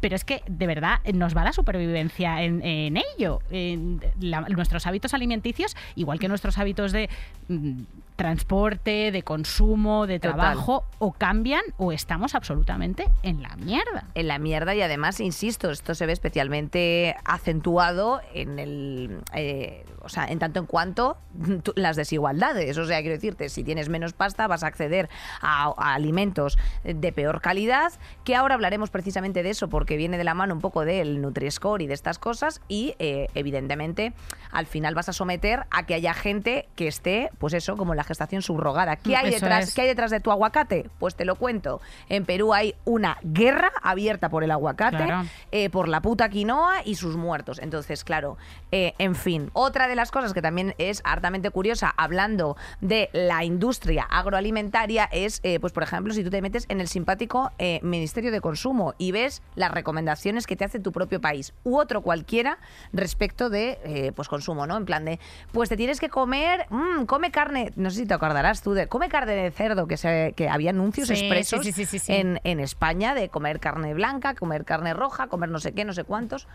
pero es que de verdad nos va la supervivencia en, ello. En nuestros hábitos alimenticios, igual que nuestros hábitos de mm, transporte, de consumo, de trabajo, o cambian o estamos absolutamente en la mierda. En la mierda y además, insisto, esto se ve especialmente acentuado en el, eh, o sea, en tanto en cuanto las desigualdades. O sea, quiero decirte, si tienes menos pasta vas a acceder a, alimentos de peor calidad, que ahora hablaremos precisamente de eso, porque que viene de la mano un poco del Nutri-Score y de estas cosas y eh, evidentemente al final vas a someter a que haya gente que esté, pues eso, como la gestación subrogada. ¿Qué hay, detrás, ¿Qué hay detrás de tu aguacate? Pues te lo cuento. En Perú hay una guerra abierta por el aguacate, eh, por la puta quinoa y sus muertos. Entonces, claro, eh, en fin. Otra de las cosas que también es hartamente curiosa, hablando de la industria agroalimentaria, es, pues por ejemplo, si tú te metes en el simpático Ministerio de Consumo y ves las recomendaciones que te hace tu propio país u otro cualquiera respecto de eh, pues consumo, ¿no? En plan de, pues te tienes que comer, mmm, come carne, no sé si te acordarás tú de, come carne de cerdo, que, se, que había anuncios expresos en, en España de comer carne blanca, comer carne roja, comer no sé qué, no sé cuántos.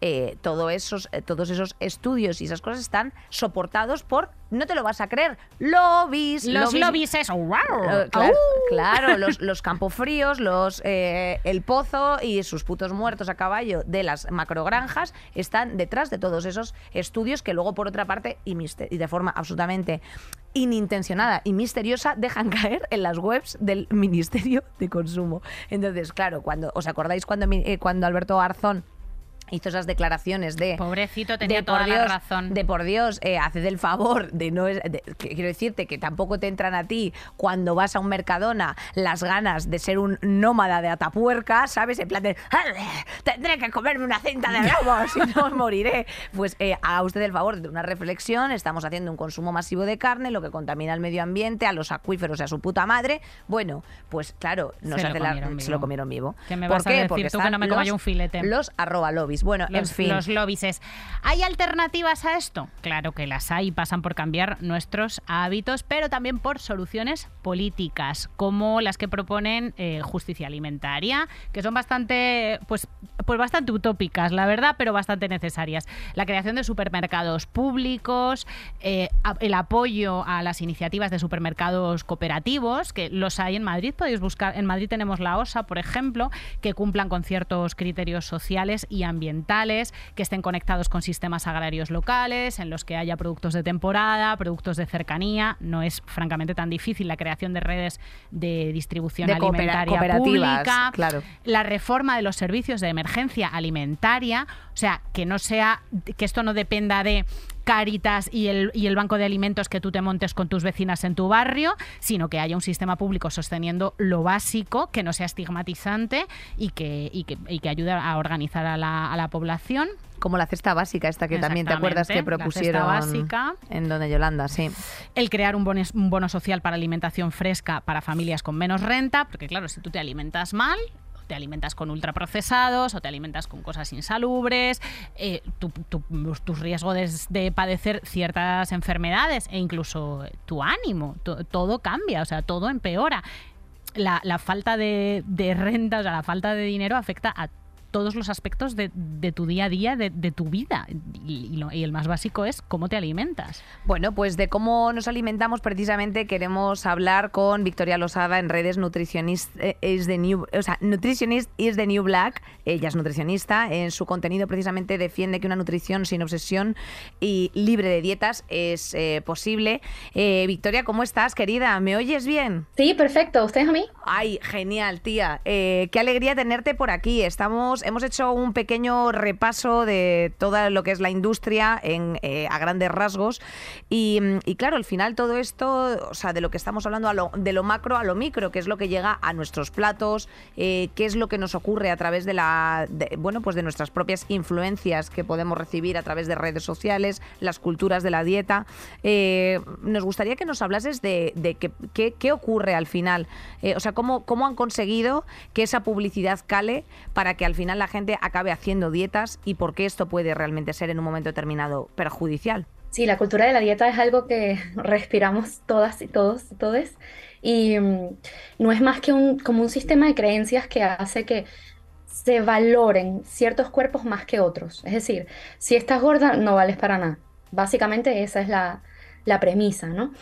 Eh, todo esos, eh, todos esos estudios y esas cosas están soportados por, no te lo vas a creer, lobbies. Los lobbies, es wow. Eh, claro, los, los campofríos, los, el pozo y sus putos muertos a caballo de las macrogranjas están detrás de todos esos estudios que luego, por otra parte, y, y de forma absolutamente inintencionada y misteriosa dejan caer en las webs del Ministerio de Consumo. Entonces, claro, cuando os acordáis cuando, cuando Alberto Arzón hizo esas declaraciones de pobrecito tenía toda la razón. de por Dios eh, haced el favor de no quiero decirte que tampoco te entran a ti cuando vas a un mercadona las ganas de ser un nómada de atapuerca sabes en plan de tendré que comerme una cinta de lobo si no moriré pues eh, a usted el favor de una reflexión estamos haciendo un consumo masivo de carne lo que contamina al medio ambiente a los acuíferos y a su puta madre. Bueno pues claro no se, lo se lo comieron vivo. ¿Qué me vas ¿Por qué? A decir porque tú que no me los, un filete los arroba lobbies bueno, los, en fin. Los lobbies ¿Hay alternativas a esto? Claro que las hay, pasan por cambiar nuestros hábitos, pero también por soluciones políticas, como las que proponen eh, justicia alimentaria, que son bastante, pues, pues bastante utópicas, la verdad, pero bastante necesarias. La creación de supermercados públicos, eh, el apoyo a las iniciativas de supermercados cooperativos, que los hay en Madrid, podéis buscar, en Madrid tenemos la OSA, por ejemplo, que cumplan con ciertos criterios sociales y ambientales que estén conectados con sistemas agrarios locales, en los que haya productos de temporada, productos de cercanía. No es francamente tan difícil la creación de redes de distribución alimentaria pública, claro. la reforma de los servicios de emergencia alimentaria, o sea, que no sea que esto no dependa de Caritas y el, y el banco de alimentos que tú te montes con tus vecinas en tu barrio, sino que haya un sistema público sosteniendo lo básico, que no sea estigmatizante y que, y que, y que ayude a organizar a la, a la población. Como la cesta básica, esta que también te acuerdas que propusieron básica. en donde Yolanda, sí. El crear un bono, un bono social para alimentación fresca para familias con menos renta, porque claro, si tú te alimentas mal, te alimentas con ultraprocesados o te alimentas con cosas insalubres, eh, tu, de, padecer ciertas enfermedades e incluso tu ánimo, todo cambia, o sea, todo empeora. La, la falta de, de renta, o sea, la falta de dinero afecta a todos los aspectos de, tu día a día, de, tu vida. Y, el más básico es cómo te alimentas. Bueno, pues de cómo nos alimentamos precisamente queremos hablar con Victoria Losada en redes Nutricionist eh, is the new, o sea, Nutritionist is the new black. Ella es nutricionista. En su contenido precisamente defiende que una nutrición sin obsesión y libre de dietas es eh, posible. Eh, Victoria, ¿cómo estás, querida? ¿Me oyes bien? Sí, perfecto. ¿Ustedes a mí? Ay, genial, tía. qué alegría tenerte por aquí. Estamos hemos, hecho un pequeño repaso de todo lo que es la industria eh, a grandes rasgos. Y, claro, al final todo esto, o sea, de lo que estamos hablando, de lo macro a lo micro, que es lo que llega a nuestros platos, eh, qué es lo que nos ocurre a través de la, bueno, pues de nuestras propias influencias que podemos recibir a través de redes sociales, las culturas de la dieta. Eh, nos gustaría que nos hablases de, qué, qué, ocurre al final, o sea, cómo han conseguido que esa publicidad cale para que al final la gente acabe haciendo dietas y por qué esto puede realmente ser en un momento determinado perjudicial. Sí, la cultura de la dieta es algo que respiramos todas y todos, todos y mm, no es más que un, como un sistema de creencias que hace que se valoren ciertos cuerpos más que otros. Es decir, si estás gorda, no vales para nada. Básicamente esa es la, la premisa, ¿no?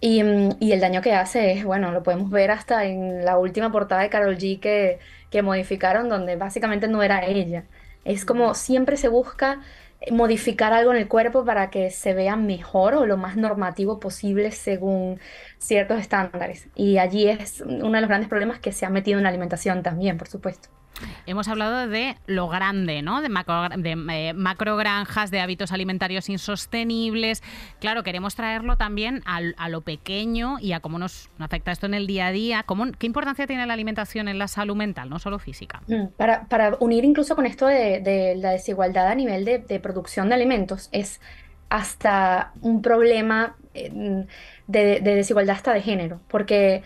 Y, mm, y, el daño que hace es, bueno, lo podemos ver hasta en la última portada de Carol G que que modificaron donde básicamente no era ella. Es como siempre se busca modificar algo en el cuerpo para que se vea mejor o lo más normativo posible según ciertos estándares. Y allí es uno de los grandes problemas que se ha metido en la alimentación también, por supuesto. Hemos hablado de lo grande, ¿no? De, eh, macrogranjas, de hábitos alimentarios insostenibles. Claro, queremos traerlo también a, lo pequeño y a cómo nos afecta esto en el día a día. ¿Cómo, ¿Qué importancia tiene la alimentación en la salud mental, no solo física? Mm, para, unir incluso con esto de, la desigualdad a nivel de, producción de alimentos, es hasta un problema de, de desigualdad hasta de género, porque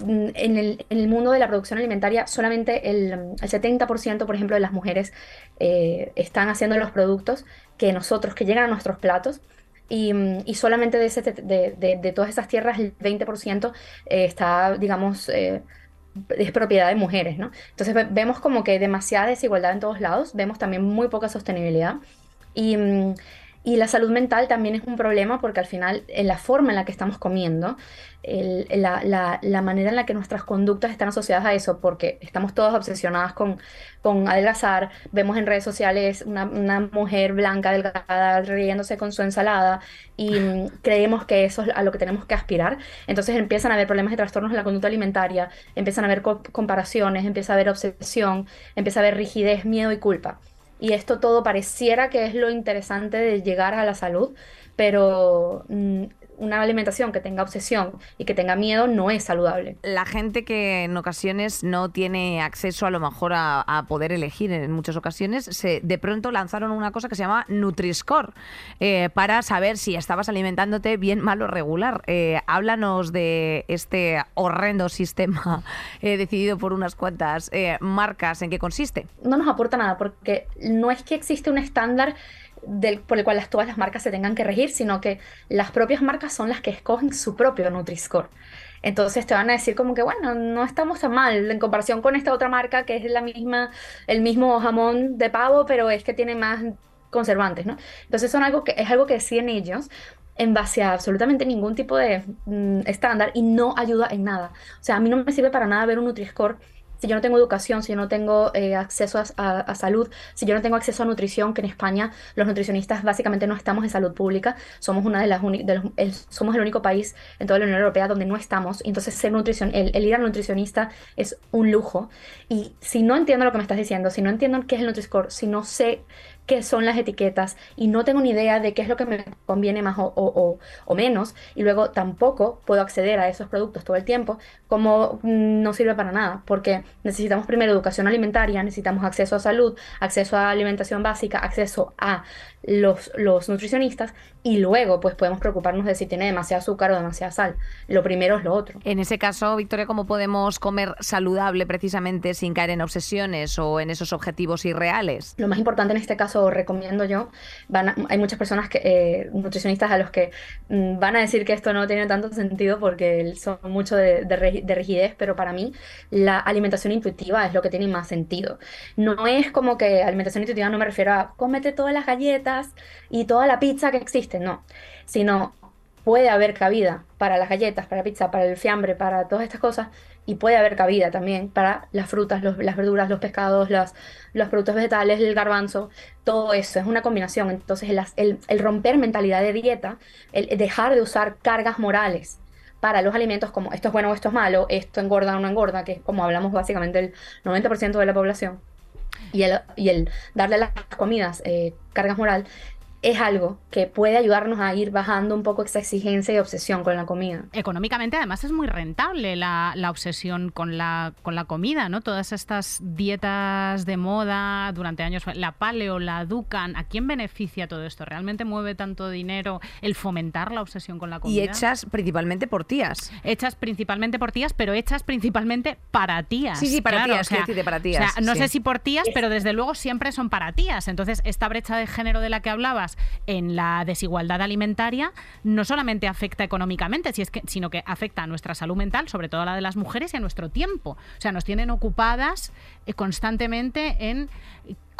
en el, en el, mundo de la producción alimentaria, solamente el, el 70%, por ejemplo, de las mujeres eh, están haciendo los productos que nosotros, que llegan a nuestros platos. Y, mm, y solamente de, ese, de, de, de, todas esas tierras, el 20% eh, está, digamos, eh, es propiedad de mujeres, ¿no? Entonces vemos como que demasiada desigualdad en todos lados, vemos también muy poca sostenibilidad. Y, mm, y la salud mental también es un problema porque al final en la forma en la que estamos comiendo, la, manera en la que nuestras conductas están asociadas a eso, porque estamos todas obsesionadas con, con adelgazar, vemos en redes sociales una, una mujer blanca, delgada, riéndose con su ensalada y mm, creemos que eso es a lo que tenemos que aspirar. Entonces empiezan a haber problemas de trastornos en la conducta alimentaria, empiezan a haber co comparaciones, empieza a haber obsesión, empieza a haber rigidez, miedo y culpa. Y esto todo pareciera que es lo interesante de llegar a la salud, pero mm, una alimentación que tenga obsesión y que tenga miedo no es saludable. La gente que en ocasiones no tiene acceso a lo mejor a, a poder elegir en muchas ocasiones, se, de pronto lanzaron una cosa que se llama Nutri-Score eh, para saber si estabas alimentándote bien, mal o regular. Eh, háblanos de este horrendo sistema eh, decidido por unas cuantas marcas. ¿En qué consiste? No nos aporta nada porque no es que existe un estándar por el cual todas las marcas se tengan que regir, sino que las propias marcas son las que escogen su propio Nutri-Score. Entonces te van a decir como que, bueno, no estamos tan mal en comparación con esta otra marca que es la misma, el mismo jamón de pavo, pero es que tiene más conservantes, ¿no? Entonces son algo que, es algo que deciden ellos en base a absolutamente ningún tipo de mm, estándar y no ayuda en nada. O sea, a mí no me sirve para nada ver un Nutri-Score si yo no tengo educación, si yo no tengo eh, acceso a, salud, si yo no tengo acceso a nutrición, que en España los nutricionistas básicamente no estamos en salud pública, somos una de las de el, somos el único país en toda la Unión Europea donde no estamos, entonces ser nutricion, el, el, ir al nutricionista es un lujo. Y si no entiendo lo que me estás diciendo, si no entiendo qué es el Nutri-Score, si no sé qué son las etiquetas y no tengo ni idea de qué es lo que me conviene más o, o, o, menos. Y luego tampoco puedo acceder a esos productos todo el tiempo, como no sirve para nada, porque necesitamos primero educación alimentaria, necesitamos acceso a salud, acceso a alimentación básica, acceso a los, los nutricionistas y luego pues podemos preocuparnos de si tiene demasiado azúcar o demasiada sal. Lo primero es lo otro. En ese caso, Victoria, ¿cómo podemos comer saludable precisamente sin caer en obsesiones o en esos objetivos irreales? Lo más importante en este caso, recomiendo yo, van a, hay muchas personas, que eh, nutricionistas a los que mm, van a decir que esto no tiene tanto sentido porque son mucho de, de, de rigidez, pero para mí la alimentación intuitiva es lo que tiene más sentido. No es como que alimentación intuitiva no me refiero a cómete todas las galletas y toda la pizza que existe, no, sino puede haber cabida para las galletas, para la pizza, para el fiambre, para todas estas cosas, y puede haber cabida también para las frutas, las verduras, los pescados, los, productos vegetales, el garbanzo, todo eso, es una combinación. Entonces, el, el, el romper mentalidad de dieta, el dejar de usar cargas morales para los alimentos como esto es bueno o esto es malo, esto engorda o no engorda, que es como hablamos básicamente el 90% de la población, y el, y el darle las comidas eh, cargas moral es algo que puede ayudarnos a ir bajando un poco esa exigencia y obsesión con la comida. Económicamente, además, es muy rentable la, la, obsesión con la, con la comida, ¿no? Todas estas dietas de moda durante años, la paleo, la ducan, ¿a quién beneficia todo esto? ¿Realmente mueve tanto dinero el fomentar la obsesión con la comida? Y hechas principalmente por tías. Hechas principalmente por tías, pero hechas principalmente para tías. Sí, sí, para claro, tías, o sea, decir, para tías. O sea, no sí. sé si por tías, pero desde luego siempre son para tías. Entonces, esta brecha de género de la que hablabas en la desigualdad alimentaria no solamente afecta económicamente, sino que afecta a nuestra salud mental, sobre todo a la de las mujeres y a nuestro tiempo. O sea, nos tienen ocupadas constantemente en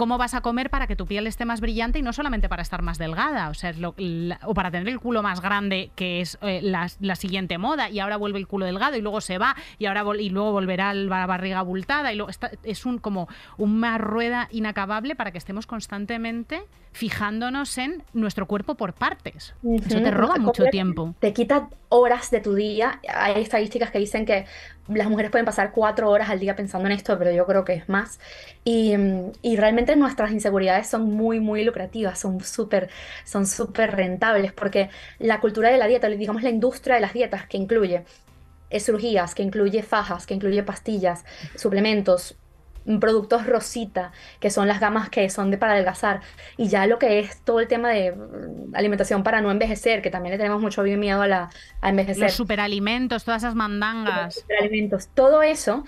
cómo vas a comer para que tu piel esté más brillante y no solamente para estar más delgada, o sea, lo, la, o para tener el culo más grande, que es eh, la, la, siguiente moda, y ahora vuelve el culo delgado y luego se va y ahora y luego volverá la barriga abultada y luego está, es un como una rueda inacabable para que estemos constantemente fijándonos en nuestro cuerpo por partes. Uh -huh. Eso te roba mucho tiempo. Te quita horas de tu día. Hay estadísticas que dicen que las mujeres pueden pasar cuatro horas al día pensando en esto, pero yo creo que es más. Y, mm, realmente nuestras inseguridades son muy, muy lucrativas, son súper son súper rentables, porque la cultura de la dieta, digamos la industria de las dietas, que incluye eh, cirugías, que incluye fajas, que incluye pastillas, suplementos, productos Rosita, que son las gamas que son de para adelgazar, y ya lo que es todo el tema de mm, alimentación para no envejecer, que también le tenemos mucho miedo a, la, a envejecer. Los superalimentos, todas esas mandangas. superalimentos, todo eso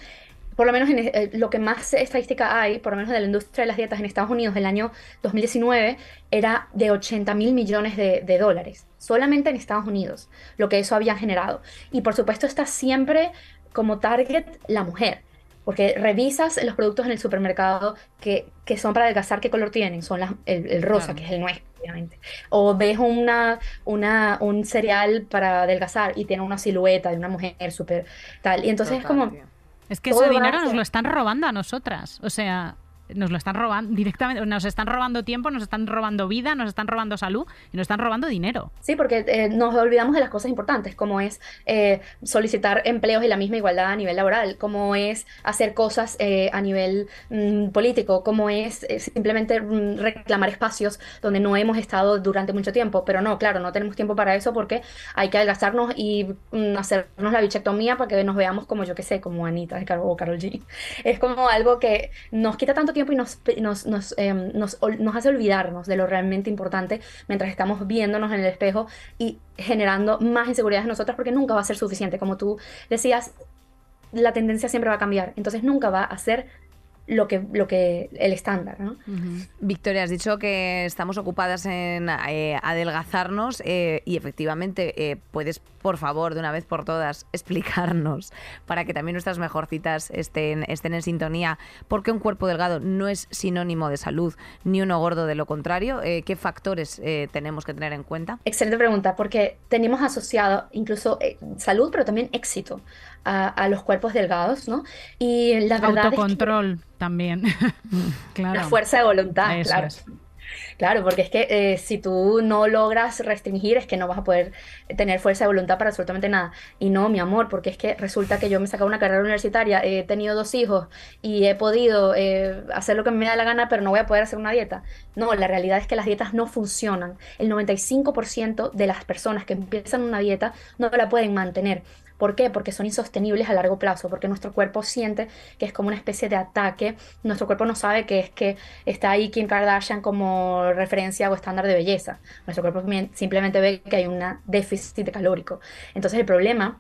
por lo menos en, eh, lo que más estadística hay, por lo menos de la industria de las dietas en Estados Unidos del año 2019, era de 80 mil millones de, de, dólares, solamente en Estados Unidos, lo que eso había generado. Y por supuesto está siempre como target la mujer. Porque revisas los productos en el supermercado que, que son para adelgazar, ¿qué color tienen? Son las, el, el, rosa, claro. que es el nuestro, obviamente. O ves una, una, un cereal para adelgazar y tiene una silueta de una mujer súper tal. Y entonces Total, es como... Tío. Es que ese dinero nos lo están robando a nosotras. O sea, nos lo están robando directamente, nos están robando tiempo, nos están robando vida, nos están robando salud y nos están robando dinero. Sí, porque eh, nos olvidamos de las cosas importantes, como es eh, solicitar empleos y la misma igualdad a nivel laboral, como es hacer cosas eh, a nivel mm, político, como es eh, simplemente mm, reclamar espacios donde no hemos estado durante mucho tiempo. Pero no, claro, no tenemos tiempo para eso porque hay que adelgazarnos y mm, hacernos la bichectomía para que nos veamos como yo que sé, como Anita o Carol G. Es como algo que nos quita tanto tiempo y nos, nos, hace olvidarnos de lo realmente importante mientras estamos viéndonos en el espejo y generando más inseguridades en nosotras porque nunca va a ser suficiente. Como tú decías, la tendencia siempre va a cambiar, entonces nunca va a ser lo que, lo que el estándar. ¿no? Uh -huh. Victoria, has dicho que estamos ocupadas en eh, adelgazarnos eh, y efectivamente eh, puedes, por favor, de una vez por todas, explicarnos para que también nuestras mejorcitas estén, estén en sintonía, por qué un cuerpo delgado no es sinónimo de salud ni uno gordo de lo contrario. ¿Qué factores tenemos que tener en cuenta? Excelente pregunta, porque tenemos asociado incluso salud, pero también éxito a, a, los cuerpos delgados, ¿no? Y la verdad Autocontrol es que, también. claro. La fuerza de voluntad, Eso claro. Es. Claro, porque es que eh, si tú no logras restringir, es que no vas a poder tener fuerza de voluntad para absolutamente nada. Y no, mi amor, porque es que resulta que yo me he sacado una carrera universitaria, he tenido dos hijos y he podido eh, hacer lo que me da la gana, pero no voy a poder hacer una dieta. No, la realidad es que las dietas no funcionan. El 95% de las personas que empiezan una dieta no la pueden mantener. ¿Por qué? Porque son insostenibles a largo plazo, porque nuestro cuerpo siente que es como una especie de ataque, nuestro cuerpo no sabe que es que está ahí Kim Kardashian como referencia o estándar de belleza, nuestro cuerpo simplemente ve que hay un déficit calórico. Entonces el problema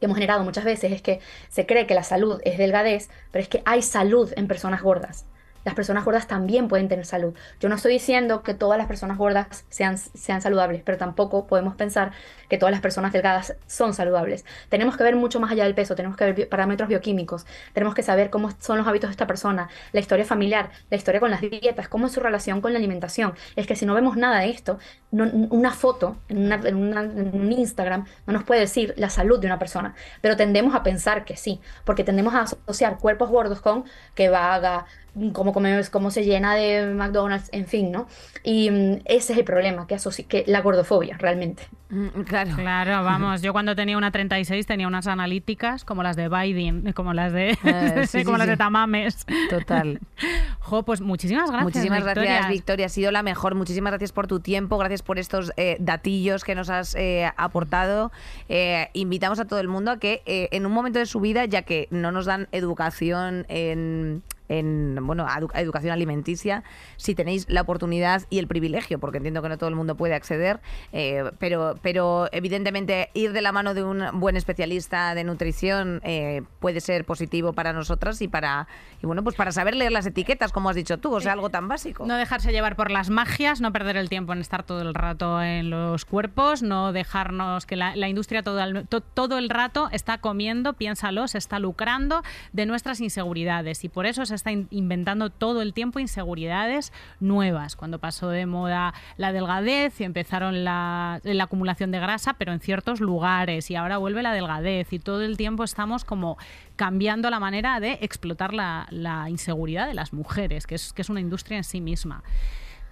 que hemos generado muchas veces es que se cree que la salud es delgadez, pero es que hay salud en personas gordas las personas gordas también pueden tener salud. Yo no estoy diciendo que todas las personas gordas sean, sean saludables, pero tampoco podemos pensar que todas las personas delgadas son saludables. Tenemos que ver mucho más allá del peso, tenemos que ver parámetros bioquímicos, tenemos que saber cómo son los hábitos de esta persona, la historia familiar, la historia con las dietas, cómo es su relación con la alimentación. Es que si no vemos nada de esto, una foto en, en un Instagram no nos puede decir la salud de una persona, pero tendemos a pensar que sí, porque tendemos a asociar cuerpos gordos con que vaga, cómo comemos, cómo se llena de McDonald's, en fin, ¿no? Y mm, ese es el problema, que, que la gordofobia, realmente. Mm, claro. Claro, vamos, yo cuando tenía una 36 tenía unas analíticas como las de Biden, como las de, uh, sí, como sí, las sí. de Tamames. Total. jo, pues muchísimas gracias. Muchísimas Victoria. gracias, Victoria. Ha sido la mejor. Muchísimas gracias por tu tiempo, gracias por estos eh, datillos que nos has eh, aportado. Eh, invitamos a todo el mundo a que eh, en un momento de su vida, ya que no nos dan educación en en bueno, educación alimenticia, si tenéis la oportunidad y el privilegio, porque entiendo que no todo el mundo puede acceder, eh, pero, pero evidentemente ir de la mano de un buen especialista de nutrición eh, puede ser positivo para nosotras y para y bueno, pues para saber leer las etiquetas, como has dicho tú, o sea, algo tan básico. No dejarse llevar por las magias, no perder el tiempo en estar todo el rato en los cuerpos, no dejarnos que la, industria todo el, to, todo el rato está comiendo, piénsalo, se está lucrando de nuestras inseguridades y por eso se está inventando todo el tiempo inseguridades nuevas. Cuando pasó de moda la delgadez y empezaron la, la, acumulación de grasa, pero en ciertos lugares, y ahora vuelve la delgadez, y todo el tiempo estamos como cambiando la manera de explotar la, la inseguridad de las mujeres, que es, que es una industria en sí misma.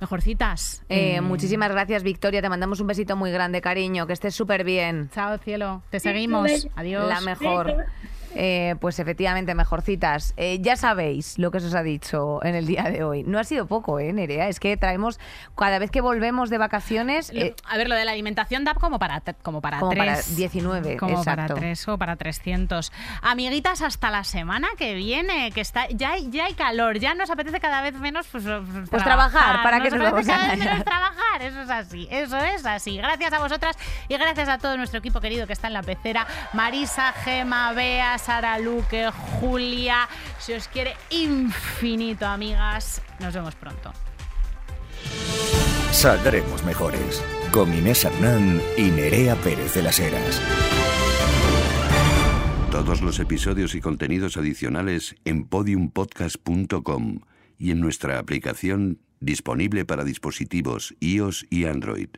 Mejorcitas. Eh, Eh, Muchísimas gracias, Victoria. Te mandamos un besito muy grande, cariño. Que estés súper bien. Chao, cielo. Te seguimos. Adiós. La mejor. Eh, pues efectivamente, mejorcitas. Eh, ya sabéis lo que se os ha dicho en el día de hoy. No ha sido poco, ¿eh, Nerea? Es que traemos, cada vez que volvemos de vacaciones, Lo- eh, a ver, lo de la alimentación da como para, como para Como para tres. 19, Como exacto. para tres o para 300. Amiguitas, hasta la semana que viene, que está ya hay, ya hay calor, ya nos apetece cada vez menos pues, pues, trabajar, ¿para qué nos nos apetece vamos a cada vez menos trabajar, eso es así, eso es así. Gracias a vosotras y gracias a todo nuestro equipo querido que está en la pecera. Marisa, Gema, Bea, Sara Luque, Julia. Si os quiere infinito, amigas. Nos vemos pronto. Saldremos mejores. Con Inés Hernán y Nerea Pérez de las Heras. Todos los episodios y contenidos adicionales en podiumpodcast.com y en nuestra aplicación disponible para dispositivos iOS y Android.